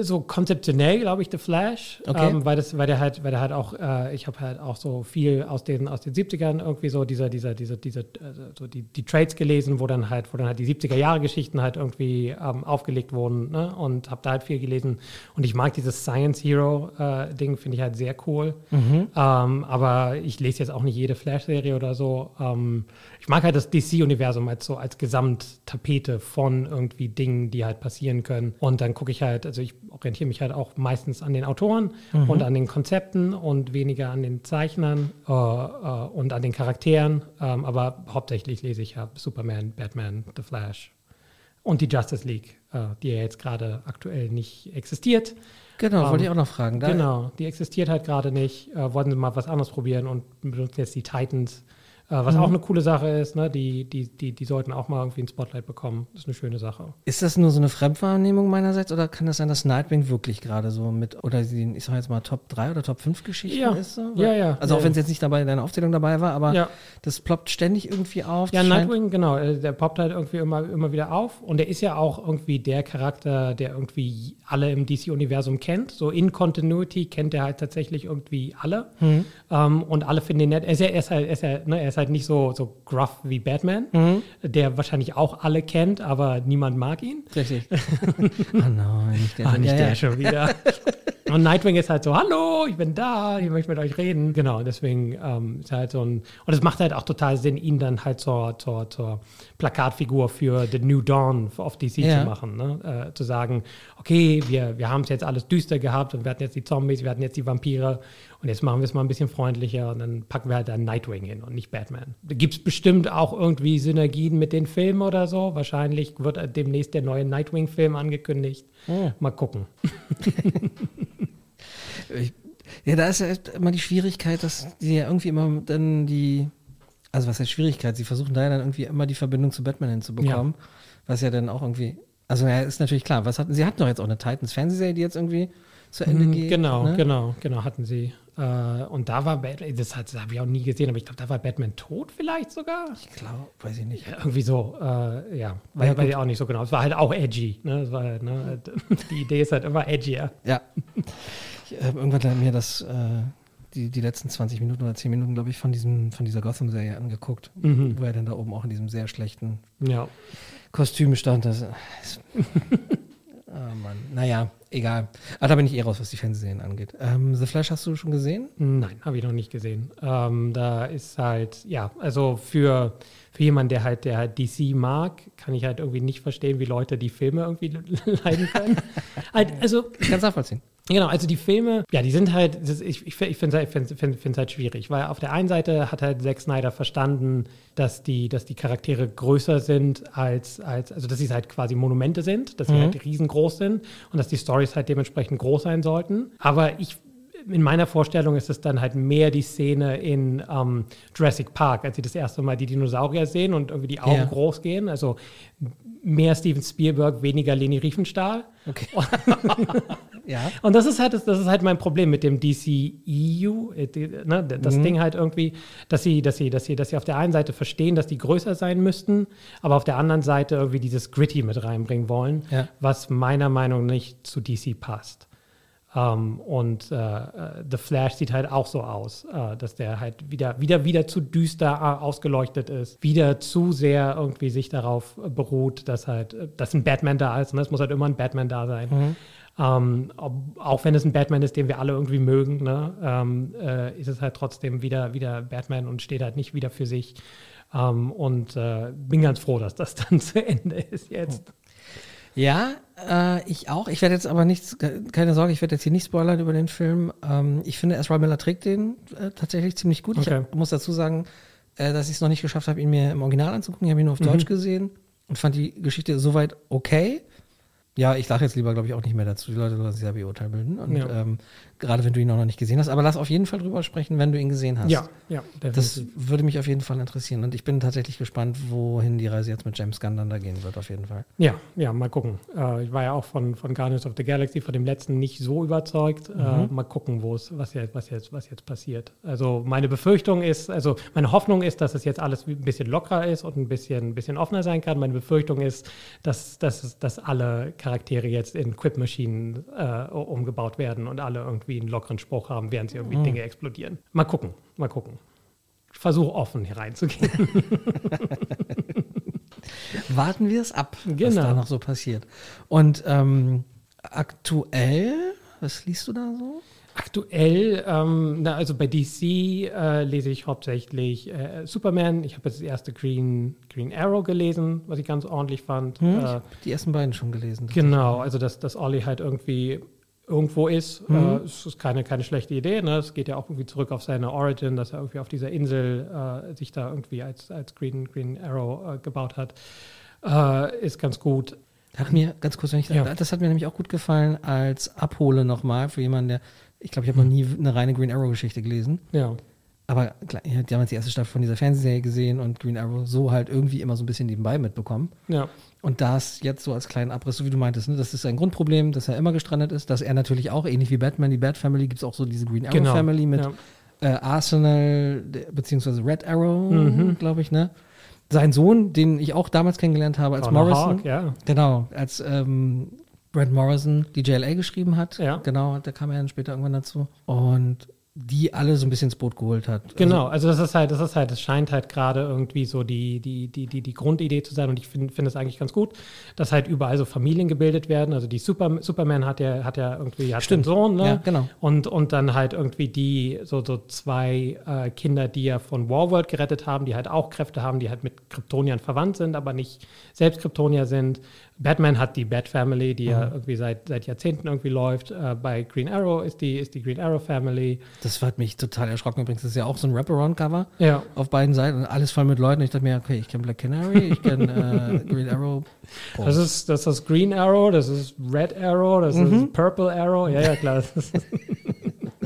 So konzeptionell, glaube ich, The Flash, Okay. ähm, weil, das, weil der halt, weil der halt auch, äh, ich habe halt auch so viel aus den, aus den 70ern irgendwie so dieser, dieser, dieser, diese, also so die, die Trades gelesen, wo dann halt, wo dann halt die 70er Jahre Geschichten halt irgendwie ähm, aufgelegt wurden, ne? Und habe da halt viel gelesen. Und ich mag dieses Science Hero äh, Ding, finde ich halt sehr cool. Ähm, aber ich lese jetzt auch nicht jede Flash-Serie oder so. Ähm, ich mag halt das DC-Universum als so als Gesamttapete von irgendwie Dingen, die halt passieren können. Und dann gucke ich halt, also ich orientiere mich halt auch meistens an den Autoren und an den Konzepten und weniger an den Zeichnern äh, äh, und an den Charakteren. Ähm, aber hauptsächlich lese ich ja Superman, Batman, The Flash und die Justice League, äh, die ja jetzt gerade aktuell nicht existiert. Genau, Ähm, wollte ich auch noch fragen. Da, Genau, die existiert halt gerade nicht. Äh, wollten sie mal was anderes probieren und benutzen jetzt die Titans. Äh, was Mhm. auch eine coole Sache ist, ne? die, die, die, die sollten auch mal irgendwie ein Spotlight bekommen. Das ist eine schöne Sache. Ist das nur so eine Fremdwahrnehmung meinerseits oder kann das sein, dass Nightwing wirklich gerade so mit, oder die, ich sag jetzt mal Top 3 oder Top 5 Geschichten Ja. ist? So? Ja, ja. Also auch Ja, wenn es jetzt nicht dabei in deiner Aufzählung dabei war, aber Ja. das ploppt ständig irgendwie auf. Ja, Nightwing, genau. äh, Der poppt halt irgendwie immer, immer wieder auf. Und der ist ja auch irgendwie der Charakter, der irgendwie alle im DC-Universum kennt. So in Continuity kennt er halt tatsächlich irgendwie alle. Mhm. Ähm, und alle finden ihn nett. Er ist, ja, er ist, halt, er ist, ja, ne, er ist halt nicht so, so gruff wie Batman, Mhm. der wahrscheinlich auch alle kennt, aber niemand mag ihn. Richtig. ah nein, nicht der. Ah, nicht der schon wieder. Und Nightwing ist halt so, hallo, ich bin da, ich möchte mit euch reden. Genau, deswegen ähm, ist halt so ein, und es macht halt auch total Sinn, ihn dann halt zur, zur, zur Plakatfigur für The New Dawn auf DC Ja. zu machen. Ne? Äh, zu sagen, okay, wir, wir haben es jetzt alles düster gehabt und wir hatten jetzt die Zombies, wir hatten jetzt die Vampire und jetzt machen wir es mal ein bisschen freundlicher und dann packen wir halt dann Nightwing hin und nicht Batman. Da gibt es bestimmt auch irgendwie Synergien mit den Filmen oder so. Wahrscheinlich wird demnächst der neue Nightwing-Film angekündigt. Oh. Mal gucken. Ja, da ist ja immer die Schwierigkeit, dass die ja irgendwie immer dann die, also was heißt Schwierigkeit? Sie versuchen da ja dann irgendwie immer die Verbindung zu Batman hinzubekommen, was ja dann auch irgendwie, also ja, ist natürlich klar, was hatten, sie hatten doch jetzt auch eine Titans-Fernsehserie, die jetzt irgendwie zu Ende Mhm, geht. Genau, ne? genau, genau, hatten sie. Äh, und da war Batman, das, das habe ich auch nie gesehen, aber ich glaube, da war Batman tot vielleicht sogar. Ich glaube, weiß ich nicht. Ja, irgendwie so, äh, ja, Ja, weiß, weiß gut. ich auch nicht so genau. Es war halt auch edgy. Ne? War, ne? Die Idee ist halt immer edgier. Ja. Ich habe irgendwann mir das, äh, die, die letzten 20 Minuten oder 10 Minuten, glaube ich, von, diesem, von dieser Gotham-Serie angeguckt, Mhm. wo er dann da oben auch in diesem sehr schlechten Ja. Kostüm stand. Das, das, oh Mann. Naja, egal. Aber da bin ich eh raus, was die Fernsehserien angeht. Ähm, The Flash hast du schon gesehen? Nein, habe ich noch nicht gesehen. Ähm, da ist halt, ja, also für, für jemanden, der halt, der halt DC mag, kann ich halt irgendwie nicht verstehen, wie Leute die Filme irgendwie leiden können. halt, also, Ich kann es nachvollziehen. Genau, also die Filme, ja, die sind halt, ich, ich, finde es find, find, find's halt schwierig, weil auf der einen Seite hat halt Zack Snyder verstanden, dass die, dass die Charaktere größer sind als, als, also dass sie halt quasi Monumente sind, dass sie halt riesengroß sind und dass die Stories halt dementsprechend groß sein sollten. Aber ich, in meiner Vorstellung ist es dann halt mehr die Szene in ähm, Jurassic Park, als sie das erste Mal die Dinosaurier sehen und irgendwie die Augen Ja. groß gehen. Also mehr Steven Spielberg, weniger Leni Riefenstahl. Okay. ja. Und das ist halt, das ist halt mein Problem mit dem DCEU, äh, ne, das Mhm. Ding halt irgendwie, dass sie, dass sie, dass sie, dass sie auf der einen Seite verstehen, dass die größer sein müssten, aber auf der anderen Seite irgendwie dieses Gritty mit reinbringen wollen, Ja. was meiner Meinung nach nicht zu DC passt. Ähm, und äh, äh, The Flash sieht halt auch so aus, äh, dass der halt wieder, wieder, wieder zu düster äh, ausgeleuchtet ist, wieder zu sehr irgendwie sich darauf beruht, dass halt, dass ein Batman da ist. Und es muss halt immer ein Batman da sein. Ähm, ob, auch wenn es ein Batman ist, den wir alle irgendwie mögen, ne, ähm, äh, ist es halt trotzdem wieder, wieder Batman und steht halt nicht wieder für sich. Ähm, und äh, bin ganz froh, dass das dann zu Ende ist jetzt. Ja, äh, ich auch. Ich werde jetzt aber nichts, keine Sorge, ich werde jetzt hier nicht spoilern über den Film. Ähm, ich finde, Ezra Miller trägt den äh, tatsächlich ziemlich gut. Okay. Ich muss dazu sagen, äh, dass ich es noch nicht geschafft habe, ihn mir im Original anzugucken. Ich habe ihn nur auf Deutsch gesehen und fand die Geschichte soweit okay. Ja, ich sage jetzt lieber, glaube ich, auch nicht mehr dazu. Die Leute sollen sich Urteil bilden. Und Ja. ähm, gerade wenn du ihn auch noch nicht gesehen hast. Aber lass auf jeden Fall drüber sprechen, wenn du ihn gesehen hast. Ja, ja, Das definitiv. würde mich auf jeden Fall interessieren. Und ich bin tatsächlich gespannt, wohin die Reise jetzt mit James Gunn dann da gehen wird, auf jeden Fall. Ja, ja, mal gucken. Äh, ich war ja auch von, von Guardians of the Galaxy, von dem letzten nicht so überzeugt. Äh, mal gucken, wo es, was jetzt, was jetzt, was jetzt passiert. Also meine Befürchtung ist, also meine Hoffnung ist, dass es jetzt alles ein bisschen lockerer ist und ein bisschen, ein bisschen offener sein kann. Meine Befürchtung ist, dass, dass, dass alle Charaktere jetzt in Quip-Maschinen äh, umgebaut werden und alle irgendwie einen lockeren Spruch haben, während sie irgendwie Dinge explodieren. Mal gucken, mal gucken. Ich versuche offen hier reinzugehen. Warten wir es ab, was Genau. da noch so passiert. Und ähm, aktuell, was liest du da so? Aktuell, ähm, na, also bei DC äh, lese ich hauptsächlich äh, Superman. Ich habe jetzt das erste Green, Green Arrow gelesen, was ich ganz ordentlich fand. Hm, ich Äh, habe die ersten beiden schon gelesen. genau, also dass, dass Ollie halt irgendwie irgendwo ist, äh, es ist keine, keine schlechte Idee. Ne? Es geht ja auch irgendwie zurück auf seine Origin, dass er irgendwie auf dieser Insel äh, sich da irgendwie als, als Green, Green Arrow äh, gebaut hat. äh, ist ganz gut. Hat mir, ganz kurz, wenn ich, Ja. das hat mir nämlich auch gut gefallen als Abhole nochmal für jemanden, der, ich glaube, ich habe noch nie eine reine Green Arrow-Geschichte gelesen. Ja. Aber klar, ich habe damals die erste Staffel von dieser Fernsehserie gesehen und Green Arrow so halt irgendwie immer so ein bisschen nebenbei mitbekommen. Ja. Und das jetzt so als kleinen Abriss, so wie du meintest, ne, das ist ein Grundproblem, dass er immer gestrandet ist, dass er natürlich auch, ähnlich wie Batman, die Bat Family, gibt es auch so diese Green Arrow Genau. Family mit Ja. äh, Arsenal, beziehungsweise Red Arrow, Mhm. glaube ich, ne? Sein Sohn, den ich auch damals kennengelernt habe als Connor Morrison. Hawk, ja. Genau, als ähm, Brent Morrison die JLA geschrieben hat. Ja. Genau, da kam er dann später irgendwann dazu. Und die alle so ein bisschen ins Boot geholt hat. Genau, also das ist halt, das ist halt, das scheint halt gerade irgendwie so die, die, die, die, die Grundidee zu sein und ich finde es eigentlich ganz gut, dass halt überall so Familien gebildet werden. Also die Super, Superman hat ja, hat ja irgendwie hat Stimmt. einen Sohn, ne? Ja, genau. Und, und dann halt irgendwie die, so, so zwei äh, Kinder, die ja von Warworld gerettet haben, die halt auch Kräfte haben, die halt mit Kryptoniern verwandt sind, aber nicht selbst Kryptonier sind. Batman hat die Bat Family, die Mhm. ja irgendwie seit, seit Jahrzehnten irgendwie läuft. Äh, bei Green Arrow ist die, ist die Green Arrow Family. Das hat mich total erschrocken übrigens. Das ist ja auch so ein Wraparound-Cover Ja. auf beiden Seiten und alles voll mit Leuten. Ich dachte mir, okay, ich kenne Black Canary, ich kenne äh, Green Arrow. Das ist, das ist Green Arrow, das ist Red Arrow, das Mhm. ist Purple Arrow. Ja, ja, klar.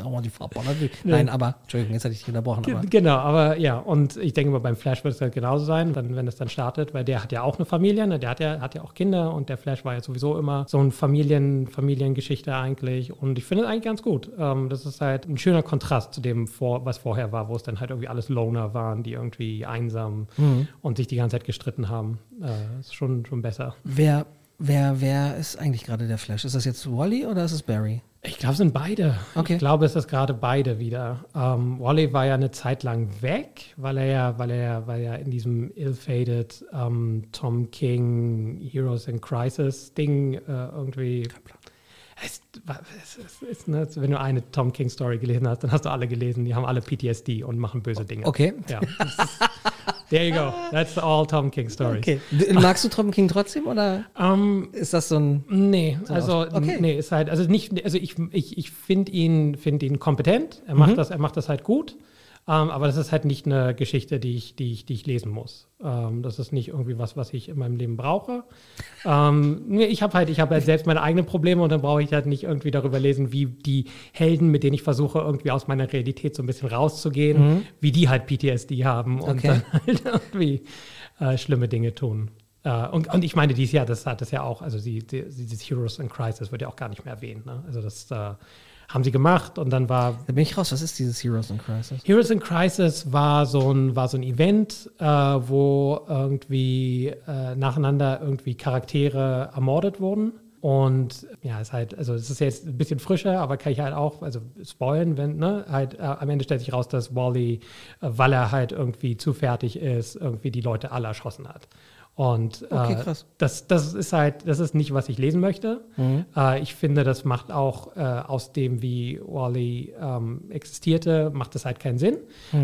Ist, oh, die Farbe natürlich. Nein, aber, Entschuldigung, jetzt hatte ich dich unterbrochen. Aber. genau, aber ja, und ich denke mal, beim Flash wird es halt genauso sein, wenn, wenn es dann startet, weil der hat ja auch eine Familie, ne? der hat ja, hat ja auch Kinder und der Flash war ja sowieso immer so eine Familien, Familiengeschichte eigentlich. Und ich finde es eigentlich ganz gut. Ähm, das ist halt ein schöner Kontrast zu dem, vor, was vorher war, wo es dann halt irgendwie alles Loner waren, die irgendwie einsam Mhm. und sich die ganze Zeit gestritten haben. Äh, ist schon, schon besser. Wer, wer, wer ist eigentlich gerade der Flash? Ist das jetzt Wally oder ist es Barry? Ich glaube, es sind beide. Okay. Ich glaube, es ist gerade beide wieder. Ähm, Wally war ja eine Zeit lang weg, weil er ja, weil er, weil er in diesem ill-fated ähm, Tom King Heroes in Crisis Ding äh, irgendwie. Es, es, es ist, ne, wenn du eine Tom King Story gelesen hast, dann hast du alle gelesen. Die haben alle PTSD und machen böse Dinge. Okay. Ja. das ist- There you go. That's all Tom King Stories. Okay. Magst du Tom King trotzdem oder Ähm, ist das so ein. Nee, So also okay. nee, ist halt, also nicht, also ich, ich, ich finde ihn, finde ihn kompetent, er macht das, er macht das halt gut. Ähm, aber das ist halt nicht eine Geschichte, die ich, die ich, die ich lesen muss. Ähm, das ist nicht irgendwie was, was ich in meinem Leben brauche. Ähm, ich habe halt, ich habe halt selbst meine eigenen Probleme und dann brauche ich halt nicht irgendwie darüber lesen, wie die Helden, mit denen ich versuche, irgendwie aus meiner Realität so ein bisschen rauszugehen, wie die halt PTSD haben und Okay. dann halt irgendwie äh, schlimme Dinge tun. Äh, und, und ich meine, dieses Jahr, das hat das ja auch, also die, die, dieses Heroes in Crisis wird ja auch gar nicht mehr erwähnt. Ne? Also das äh, haben sie gemacht und dann war Da bin ich raus. Was ist dieses Heroes in Crisis? Heroes in Crisis war so ein, war so ein Event, äh, wo irgendwie äh, nacheinander irgendwie Charaktere ermordet wurden. Und ja, ist halt, also es ist jetzt ein bisschen frischer, aber kann ich halt auch, also spoilen, wenn, ne, halt äh, am Ende stellt sich raus, dass Wally, äh, weil er halt irgendwie zu fertig ist, irgendwie die Leute alle erschossen hat. Und Okay, äh, das, das ist halt, das ist nicht, was ich lesen möchte. Äh, ich finde, das macht auch äh, aus dem, wie Wally ähm, existierte, macht das halt keinen Sinn.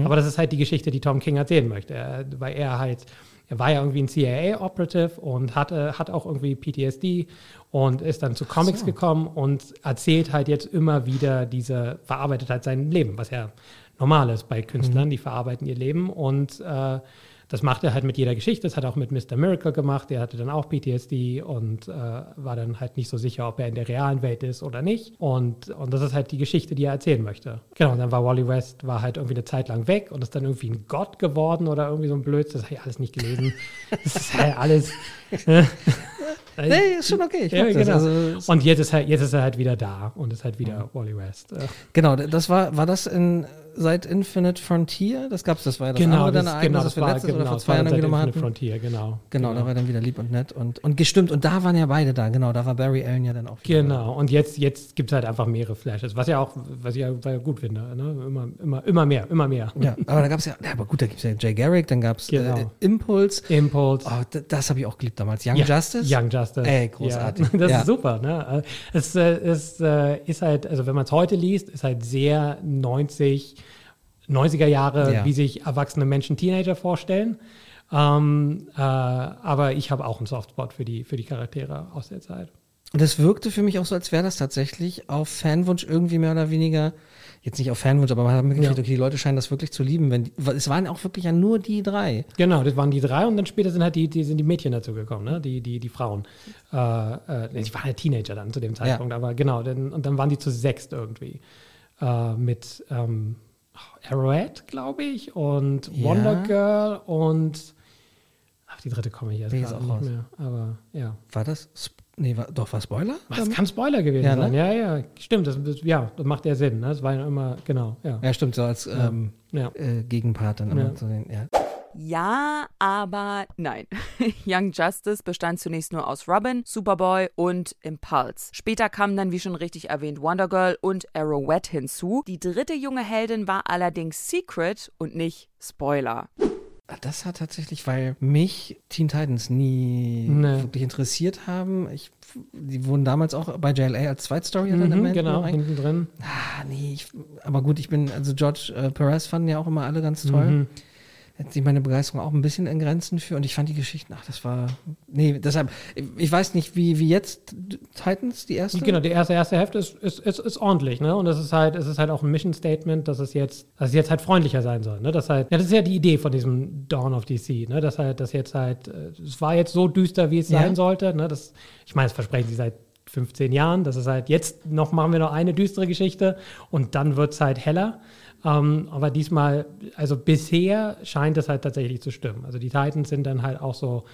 Aber das ist halt die Geschichte, die Tom King erzählen möchte. Er, weil er halt, er war ja irgendwie ein CIA-Operative und hatte, hat auch irgendwie PTSD und ist dann zu Comics gekommen und erzählt halt jetzt immer wieder diese, verarbeitet halt sein Leben, was ja normal ist bei Künstlern, die verarbeiten ihr Leben und äh, das macht er halt mit jeder Geschichte. Das hat er auch mit Mr. Miracle gemacht. Der hatte dann auch PTSD und äh, war dann halt nicht so sicher, ob er in der realen Welt ist oder nicht. Und, und das ist halt die Geschichte, die er erzählen möchte. Genau, und dann war Wally West, war halt irgendwie eine Zeit lang weg und ist dann irgendwie ein Gott geworden oder irgendwie so ein Blödsinn. Das habe ich alles nicht gelesen. Das ist halt alles. Nee, ist schon okay. Ja, genau. Also, und jetzt ist, er, jetzt ist er halt wieder da und ist halt wieder Wally West. Genau, das war, war das in, seit Infinite Frontier? Das gab's, das war ja das Genau, andere das, Ereignis, genau, das wir letztes genau, oder vor zwei Jahren wieder mal Infinite hatten. Frontier, genau. Genau, da war dann wieder lieb und nett und, und gestimmt. Und da waren ja beide da, genau. Da war Barry Allen ja dann auch wieder. Genau, und jetzt, jetzt gibt es halt einfach mehrere Flashes, was ja auch, was ich ja gut finde. Ne? Immer, immer, immer mehr, immer mehr. Ja, aber da gab's ja, ja, aber gut, da gibt's ja Jay Garrick, dann gab's Genau. äh, Impulse. Impulse. Oh, das habe ich auch geliebt damals. Young Ja, Justice? Young Justice. Ey, großartig. Ja, das ist super. Ne? Es, äh, es äh, ist halt, also wenn man es heute liest, ist halt sehr 90, 90er Jahre, Ja. wie sich erwachsene Menschen Teenager vorstellen. Ähm, äh, aber ich habe auch einen Softspot für die, für die Charaktere aus der Zeit. Und es wirkte für mich auch so, als wäre das tatsächlich auf Fanwunsch irgendwie mehr oder weniger, jetzt nicht auf Fanwunsch, aber man hat mitgekriegt, Ja. okay, die Leute scheinen das wirklich zu lieben. Wenn die, es waren auch wirklich ja nur die drei. Genau, das waren die drei und dann später sind halt die, die, sind die Mädchen dazu gekommen, ne? die, die, die Frauen. Äh, äh, die waren ja Teenager dann zu dem Zeitpunkt, aber genau, dann, und dann waren die zu sechst irgendwie. Äh, mit ähm, Arrowhead, glaube ich, und Ja. Wonder Girl und ach, die dritte komme ich jetzt gerade auch nicht raus. mehr. Aber ja. War das? Nee, war, doch, war Spoiler? Das kann Spoiler gewesen Ja, ne? sein. Ja, ja, stimmt. Das, das, ja, das macht ja Sinn. Ne? Das war ja immer, genau, ja. Ja, stimmt, so als ähm, äh, Gegenpart dann immer zu den, ja. Ja, aber nein. Young Justice bestand zunächst nur aus Robin, Superboy und Impulse. Später kamen dann, wie schon richtig erwähnt, Wonder Girl und Arrowhead hinzu. Die dritte junge Heldin war allerdings Secret und nicht Spoiler. Das hat tatsächlich, weil mich Teen Titans nie Nee. wirklich interessiert haben. Ich, die wurden damals auch bei JLA als Zweitstory dann im Mhm, genau, hinten drin. Ah, nee, ich, aber gut, ich bin, also George äh, Perez fanden ja auch immer alle ganz toll. Mhm. Hat sich meine Begeisterung auch ein bisschen in Grenzen für und ich fand die Geschichten, ach, das war, nee, deshalb, ich, weiß nicht, wie, wie jetzt Titans, die erste? Genau, die erste, erste Hälfte ist, ist, ist, ist ordentlich, ne? Und es ist halt, es ist halt auch ein Mission Statement, dass es jetzt, dass es jetzt halt freundlicher sein soll, ne? Das halt, ja, das ist ja die Idee von diesem Dawn of DC, ne? Das halt, das jetzt halt, äh, es war jetzt so düster, wie es Ja. sein sollte, ne? Das, ich meine, das versprechen sie seit 15 Jahren, das ist halt, jetzt noch machen wir noch eine düstere Geschichte und dann wird es halt heller. Ähm, aber diesmal, also bisher scheint es halt tatsächlich zu stimmen. Also die Titans sind dann halt auch so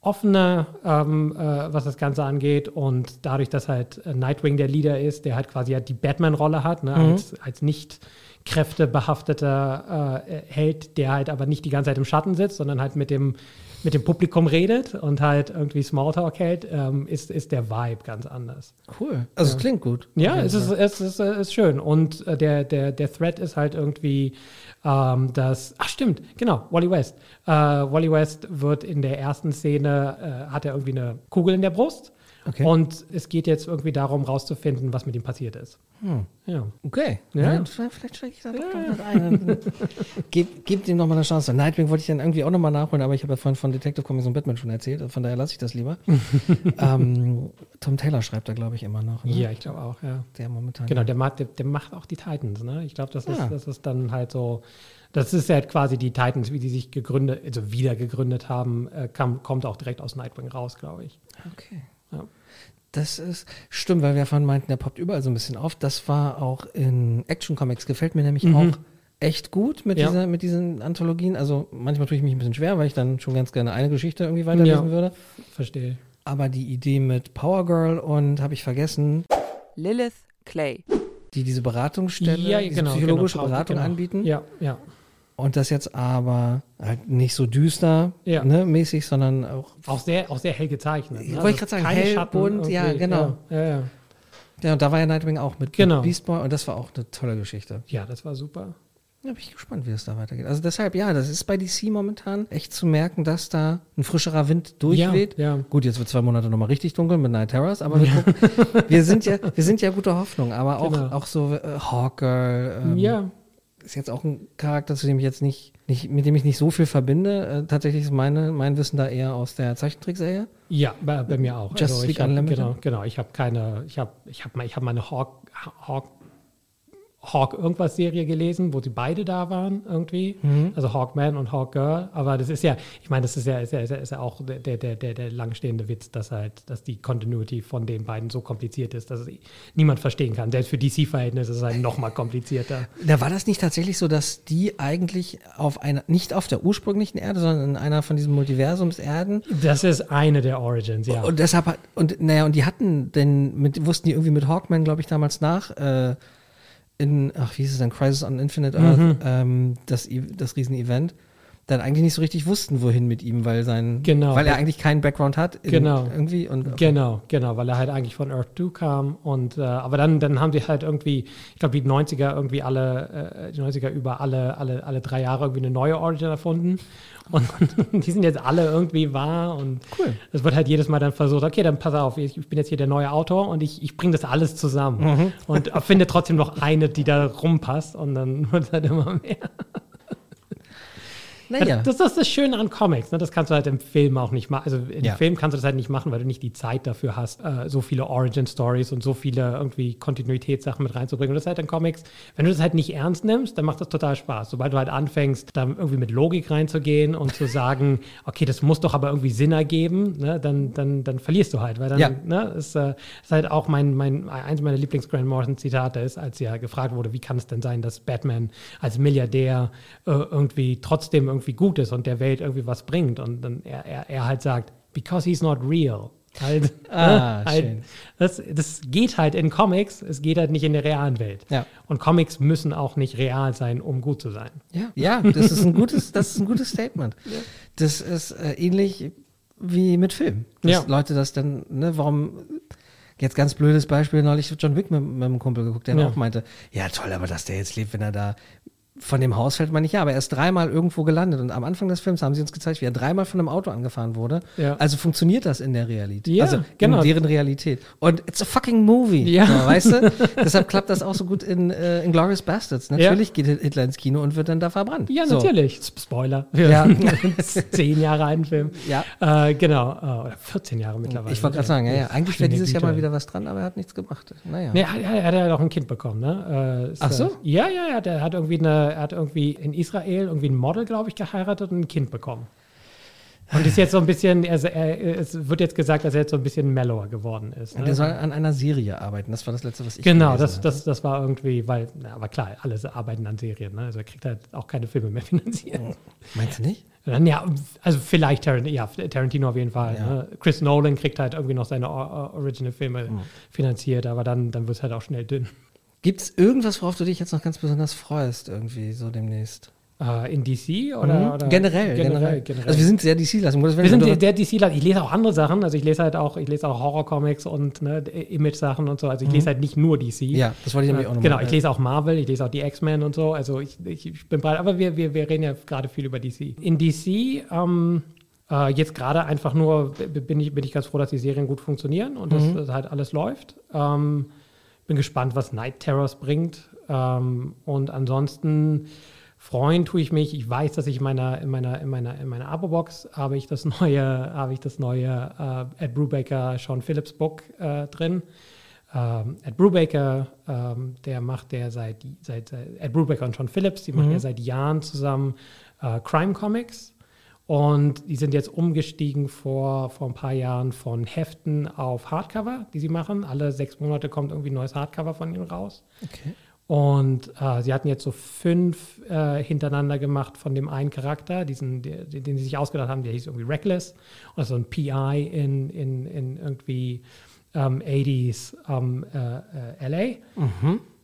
offener, ähm, äh, was das Ganze angeht. Und dadurch, dass halt Nightwing der Leader ist, der halt quasi halt die Batman-Rolle hat, ne, als, als nicht kräftebehafteter äh, Held, der halt aber nicht die ganze Zeit im Schatten sitzt, sondern halt mit dem, mit dem Publikum redet und halt irgendwie Smalltalk hält, ähm, ist, ist der Vibe ganz anders. Cool. Also es klingt gut. Ja, es ist, es ist, es ist schön. Und äh, der, der, der Thread ist halt irgendwie, ähm, dass, ach stimmt, genau, Wally West. Äh, Wally West wird in der ersten Szene, äh, hat er irgendwie eine Kugel in der Brust. Okay. Und es geht jetzt irgendwie darum, rauszufinden, was mit ihm passiert ist. Ja. Okay. Ja. Ja. Vielleicht steige ich da doch noch mit ein. Gib, gib ihm nochmal eine Chance. Nightwing wollte ich dann irgendwie auch nochmal nachholen, aber ich habe ja vorhin von Detective Comics und Batman schon erzählt, von daher lasse ich das lieber. ähm, Tom Taylor schreibt da, glaube ich, immer noch. Ne? Ja, ich glaube auch, ja. Der momentan. Genau, der macht, der, der macht auch die Titans, ne? Ich glaube, das ist, Ah. das ist dann halt so, das ist halt quasi die Titans, wie die sich gegründet, also wieder gegründet haben, äh, kam, kommt auch direkt aus Nightwing raus, glaube ich. Okay. Ja. Das ist, stimmt, weil wir vorhin meinten, der poppt überall so ein bisschen auf. Das war auch in Action Comics, gefällt mir nämlich auch echt gut mit, Mhm. Ja. dieser, mit diesen Anthologien. Also manchmal tue ich mich ein bisschen schwer, weil ich dann schon ganz gerne eine Geschichte irgendwie weiterlesen Ja. würde. Verstehe. Aber die Idee mit Power Girl und habe ich vergessen, Lilith Clay. die diese Beratungsstelle, diese psychologische genau, Beratung genau. anbieten. Ja, ja. Und das jetzt aber halt nicht so düster Ja. ne, mäßig, sondern auch. Auch sehr, auch sehr hell gezeichnet. Ja, ne? wollte ich grad sagen, hell, Schatten bunt, ja, genau. Ja, ja, ja. Ja, und da war ja Nightwing auch mit, Genau. mit Beast Boy und das war auch eine tolle Geschichte. ja, das war super. Da bin ich gespannt, wie es da weitergeht. Also deshalb, ja, das ist bei DC momentan echt zu merken, dass da ein frischerer Wind durchweht. Ja, ja. Gut, jetzt wird zwei Monate nochmal richtig dunkel mit Night Terrors, aber wir, gucken, wir sind ja, wir sind ja guter Hoffnung, aber auch, Genau. auch so äh, Hawker ähm, ja, ist jetzt auch ein Charakter, zu dem ich jetzt nicht, nicht mit dem ich nicht so viel verbinde. Äh, tatsächlich ist meine, mein Wissen da eher aus der Zeichentrickserie. ja, bei, bei mir auch. Also Justice ich League hab, Unlimited? genau, genau. Ich habe keine, ich habe, ich habe, ich habe meine Hawk, Hawk, Hawk irgendwas Serie gelesen, wo sie beide da waren irgendwie. Mhm. Also Hawkman und Hawkgirl. Aber das ist ja, ich meine, das ist ja, ist ja, ist ja, ist ja auch der, der, der, der langstehende Witz, dass halt, dass die Continuity von den beiden so kompliziert ist, dass es niemand verstehen kann. Selbst für DC-Verhältnisse ist es halt noch mal komplizierter. Da war das nicht tatsächlich so, dass die eigentlich auf einer, nicht auf der ursprünglichen Erde, sondern in einer von diesen Multiversums-Erden Das ist eine der Origins, ja. Und deshalb hat, und naja, und die hatten denn mit, wussten die irgendwie mit Hawkman, glaube ich, damals nach, äh, in, ach, wie hieß es denn, Crisis on Infinite Earth, Mhm. ähm, das, E- das Riesen-Event, dann eigentlich nicht so richtig wussten, wohin mit ihm, weil sein, Genau. weil er eigentlich keinen Background hat. Genau. Irgendwie und, Genau, genau, weil er halt eigentlich von Earth 2 kam und äh, aber dann, dann haben die halt irgendwie, ich glaube die 90er irgendwie alle, äh, die 90er über alle, alle, alle drei Jahre irgendwie eine neue Origin erfunden und die sind jetzt alle irgendwie wahr und Cool. es wird halt jedes Mal dann versucht, okay, dann pass auf, ich, bin jetzt hier der neue Autor und ich, ich bringe das alles zusammen und finde trotzdem noch eine, die da rumpasst und dann wird es halt immer mehr. Naja. Das, das ist das Schöne an Comics. Ne? Das kannst du halt im Film auch nicht machen. Also im Ja. Film kannst du das halt nicht machen, weil du nicht die Zeit dafür hast, äh, so viele Origin-Stories und so viele irgendwie Kontinuitätssachen mit reinzubringen. Und das ist halt in Comics, wenn du das halt nicht ernst nimmst, dann macht das total Spaß. Sobald du halt anfängst, da irgendwie mit Logik reinzugehen und zu sagen, okay, das muss doch aber irgendwie Sinn ergeben, ne? dann, dann, dann verlierst du halt. Weil dann Ja. ne, ist, äh, ist halt auch mein, mein, eins meiner Lieblings-Grant Morrison-Zitate ist, als ja gefragt wurde, wie kann es denn sein, dass Batman als Milliardär äh, irgendwie trotzdem irgendwie gut ist und der Welt irgendwie was bringt. Und dann er, er, er halt sagt, because he's not real. Halt, Ah, ne, halt, schön. das, das geht halt in Comics, es geht halt nicht in der realen Welt. Ja. Und Comics müssen auch nicht real sein, um gut zu sein. Ja, ja, das ist ein gutes, das ist ein gutes Statement. Das ist äh, ähnlich wie mit Film. Dass Ja. Leute das dann, ne, warum, jetzt ganz blödes Beispiel, neulich John Wick mit, mit einem Kumpel geguckt, der Ja. auch meinte, ja toll, aber dass der jetzt lebt, wenn er da von dem Haus fällt, meine ich, ja, aber er ist dreimal irgendwo gelandet und am Anfang des Films haben sie uns gezeigt, wie er dreimal von einem Auto angefahren wurde. Ja. Also funktioniert das in der Realität. Ja, also genau. in deren Realität. Und it's a fucking movie. Ja. So, weißt du? Deshalb klappt das auch so gut in, äh, in Glorious Bastards. Natürlich geht Hitler ins Kino und wird dann da verbrannt. Ja, so. natürlich. Sp- Spoiler. Ja. zehn Jahre alten Film. Ja. Äh, genau. Äh, oder 14 Jahre mittlerweile. Ich wollte gerade sagen, ja, ja. Eigentlich wäre dieses Jahr mal Güte. wieder was dran, aber er hat nichts gemacht. Naja. Nee, er, hat- er hat ja doch ein Kind bekommen, ne? Äh, Ach so? Ja, ja, ja. Der hat irgendwie, eine, er hat irgendwie in Israel irgendwie ein Model, glaube ich, geheiratet und ein Kind bekommen. Und ist jetzt so ein bisschen, er, er, es wird jetzt gesagt, dass er jetzt so ein bisschen mellower geworden ist. Ne? Der soll an einer Serie arbeiten. Das war das letzte, was ich Genau, das, habe. das, das war irgendwie, weil, na, aber klar, alle arbeiten an Serien, ne? Also er kriegt halt auch keine Filme mehr finanziert. Meinst du nicht? Dann, ja, also vielleicht Tarantino, ja, Tarantino auf jeden Fall. Ja. Ne? Chris Nolan kriegt halt irgendwie noch seine Or- Or- Original-Filme Mhm. finanziert, aber dann, dann wird es halt auch schnell dünn. Gibt es irgendwas, worauf du dich jetzt noch ganz besonders freust, irgendwie so demnächst? Äh, in DC oder, Mhm. oder generell, generell, generell, Also wir sind sehr DC-lastig. Wir sind wenn der, du- der DC, -Laden. ich lese auch andere Sachen, also ich lese halt auch, ich lese auch Horror-Comics und ne, Image-Sachen und so, also ich lese halt nicht nur DC. Mhm. Ja, das wollte ich nämlich auch noch Genau, mal- ich lese auch Marvel, ich lese auch die X-Men und so, also ich, ich, bin breit, aber wir, wir, wir reden ja gerade viel über DC. In DC, ähm, äh, jetzt gerade einfach nur bin ich, bin ich ganz froh, dass die Serien gut funktionieren und dass, dass halt alles läuft. Ähm, bin gespannt, was Night Terrors bringt. Ähm, und ansonsten freuen tue ich mich. Ich weiß, dass ich in meiner, in meiner, in meiner, in meiner Abo-Box habe ich das neue, habe ich das neue äh, Ed Brubaker, Sean Phillips Book äh, drin. Ähm, Ed Brubaker, ähm, der macht der seit, seit, seit Ed Brubaker und Sean Phillips, die machen ja seit Jahren zusammen äh, Crime Comics. Und die sind jetzt umgestiegen vor, vor ein paar Jahren von Heften auf Hardcover, die sie machen. Alle sechs Monate kommt irgendwie ein neues Hardcover von ihnen raus. Okay. Und äh, sie hatten jetzt so fünf äh, hintereinander gemacht von dem einen Charakter, diesen, den, den sie sich ausgedacht haben, der hieß irgendwie Reckless. Ist so ein PI in, in, in irgendwie ähm, 80s ähm, äh, äh, LA.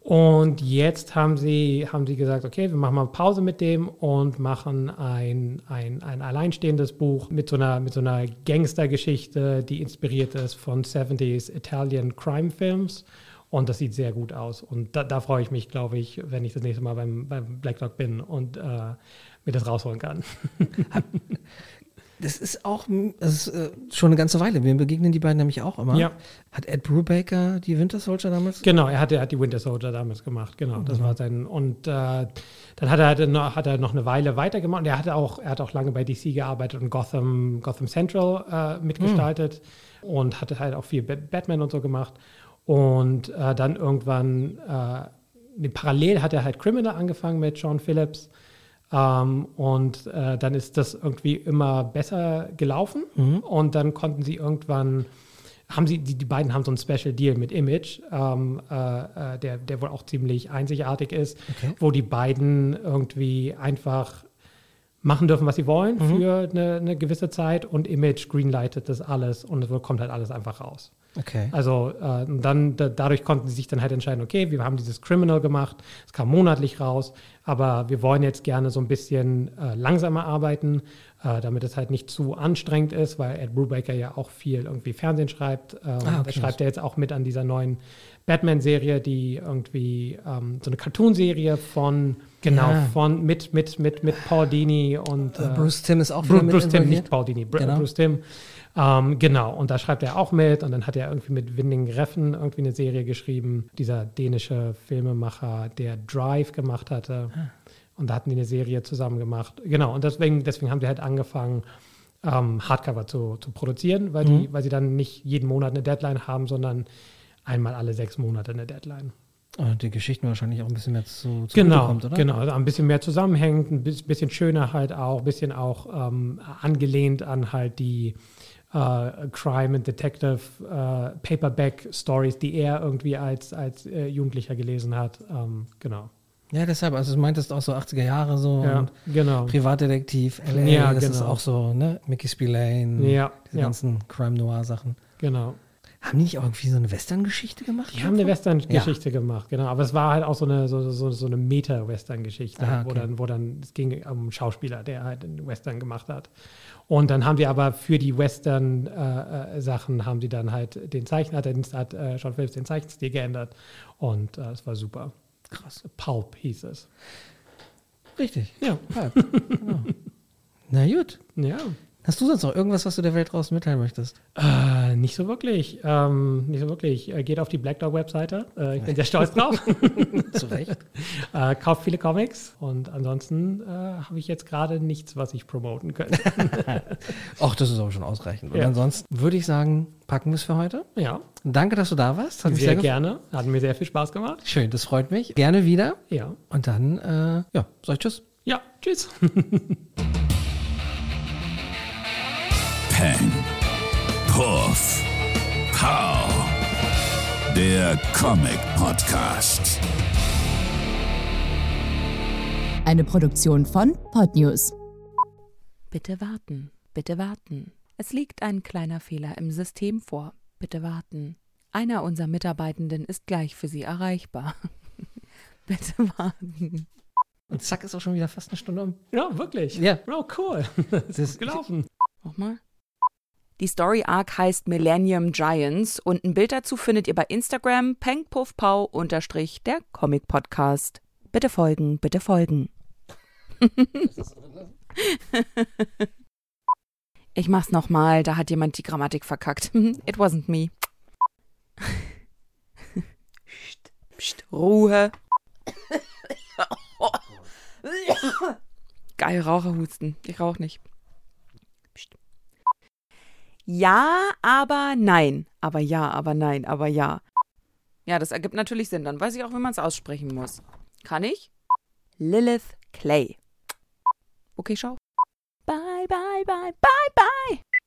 Und jetzt haben sie, haben sie gesagt, okay, wir machen mal Pause mit dem und machen ein, ein, ein alleinstehendes Buch mit so einer, mit so einer Gangstergeschichte, die inspiriert ist von 70s Italian Crime Films. Und das sieht sehr gut aus. Und da, da freue ich mich, glaube ich, wenn ich das nächste Mal beim, beim Black Dog bin und äh, mir das rausholen kann. Das ist auch das ist, äh, schon eine ganze Weile. Wir begegnen die beiden nämlich auch immer. Ja. Hat Ed Brubaker die Winter Soldier damals? Genau, er hat, er hat die Winter Soldier damals gemacht, genau. Das war sein. Und äh, dann hat er, halt noch, hat er noch eine Weile weitergemacht. Und er hatte auch, er hat auch lange bei DC gearbeitet und Gotham, Gotham Central äh, mitgestaltet und hatte halt auch viel Bat- Batman und so gemacht. Und äh, dann irgendwann, äh, parallel hat er halt Criminal angefangen mit Sean Phillips. Ähm, und äh, dann ist das irgendwie immer besser gelaufen. Und dann konnten sie irgendwann haben sie, die, die beiden haben so einen Special Deal mit Image, ähm, äh, äh, der, der wohl auch ziemlich einzigartig ist, Okay. wo die beiden irgendwie einfach machen dürfen, was sie wollen für eine, eine gewisse Zeit und Image greenlightet das alles und es kommt halt alles einfach raus. Okay. Also äh, dann da, dadurch konnten sie sich dann halt entscheiden, okay, wir haben dieses Criminal gemacht, es kam monatlich raus, aber wir wollen jetzt gerne so ein bisschen äh, langsamer arbeiten, äh, damit es halt nicht zu anstrengend ist, weil Ed Brubaker ja auch viel irgendwie Fernsehen schreibt. Ähm, Ah, okay. Da schreibt er jetzt auch mit an dieser neuen Batman-Serie, die irgendwie ähm, so eine Cartoon-Serie von genau Ja. von mit mit mit mit Paul Dini und Äh, äh, Bruce Tim ist auch Bruce, Bruce Tim, nicht Paul Dini, Br Genau. Bruce Tim. Ähm, genau, und da schreibt er auch mit und dann hat er irgendwie mit Winding Reffen irgendwie eine Serie geschrieben, dieser dänische Filmemacher, der Drive gemacht hatte. Und da hatten die eine Serie zusammen gemacht. Genau, und deswegen, deswegen haben sie halt angefangen, ähm, Hardcover zu, zu produzieren, weil, die, weil sie dann nicht jeden Monat eine Deadline haben, sondern einmal alle sechs Monate eine Deadline. Und die Geschichten wahrscheinlich auch ein bisschen mehr zu, zu Genau, kommt, oder? genau. Also ein bisschen mehr zusammenhängend, ein bis- bisschen schöner halt auch, ein bisschen auch ähm, angelehnt an halt die äh, Crime and Detective äh, Paperback Stories, die er irgendwie als, als äh, Jugendlicher gelesen hat. Ähm, genau. Ja, deshalb, also du meintest auch so 80er Jahre so Ja, und genau. Privatdetektiv, LA, Ja, das ist genau. auch so, ne? Mickey Spillane, Ja, diese ja. ganzen Crime-Noir-Sachen. Genau. Haben die nicht auch irgendwie so eine Western-Geschichte gemacht? Die haben eine Western-Geschichte gemacht, genau. Aber es war halt auch so eine, so, so, so eine Meta-Western-Geschichte, Ah, wo, okay. dann, wo dann, es ging um einen Schauspieler, der halt einen Western gemacht hat. Und dann haben wir aber für die Western-Sachen haben sie dann halt den Zeichner, hat, hat äh, Sean Phillips den Zeichenstil geändert. Und äh, es war super. Krass. Pulp hieß es. Richtig. Ja. Ja, genau. Na gut. Ja. Hast du sonst noch irgendwas, was du der Welt draußen mitteilen möchtest? Äh, nicht so wirklich. Ähm, nicht so wirklich. Äh, geht auf die Black Dog-Webseite. Äh, ich bin sehr stolz drauf. Zu Recht. äh, kauft viele Comics. Und ansonsten äh, habe ich jetzt gerade nichts, was ich promoten könnte. Ach, das ist aber schon ausreichend. Und Ja. ansonsten würde ich sagen, packen wir es für heute. ja, Danke, dass du da warst. Hat sehr, sehr, gerne. Hat mir sehr viel Spaß gemacht. Schön, das freut mich. Gerne wieder. Ja. Und dann, äh, ja, sag ich Tschüss. Ja, tschüss. Peng. Puff. Pow. Der Comic Podcast. Eine Produktion von Podnews. Bitte warten, bitte warten. Es liegt ein kleiner Fehler im System vor. Bitte warten. Einer unserer Mitarbeitenden ist gleich für Sie erreichbar. bitte warten. Und zack, ist auch schon wieder fast eine Stunde um. ja, wirklich. Ja. Oh, cool. Das ist gelaufen. Nochmal. Die Story Arc heißt Millennium Giants und ein Bild dazu findet ihr bei Instagram pengpuffpau unterstrich der Comic Podcast. Bitte folgen, bitte folgen. ich mach's nochmal, da hat jemand die Grammatik verkackt. It wasn't me. Psst, psst, Ruhe. Geil, Raucherhusten. Ich rauch nicht. Ja, aber nein. Aber ja, aber nein, aber ja. Ja, das ergibt natürlich Sinn. Dann weiß ich auch, wie man es aussprechen muss. Kann ich? Lilith Clay. Okay, schau. Bye, bye, bye, bye, bye.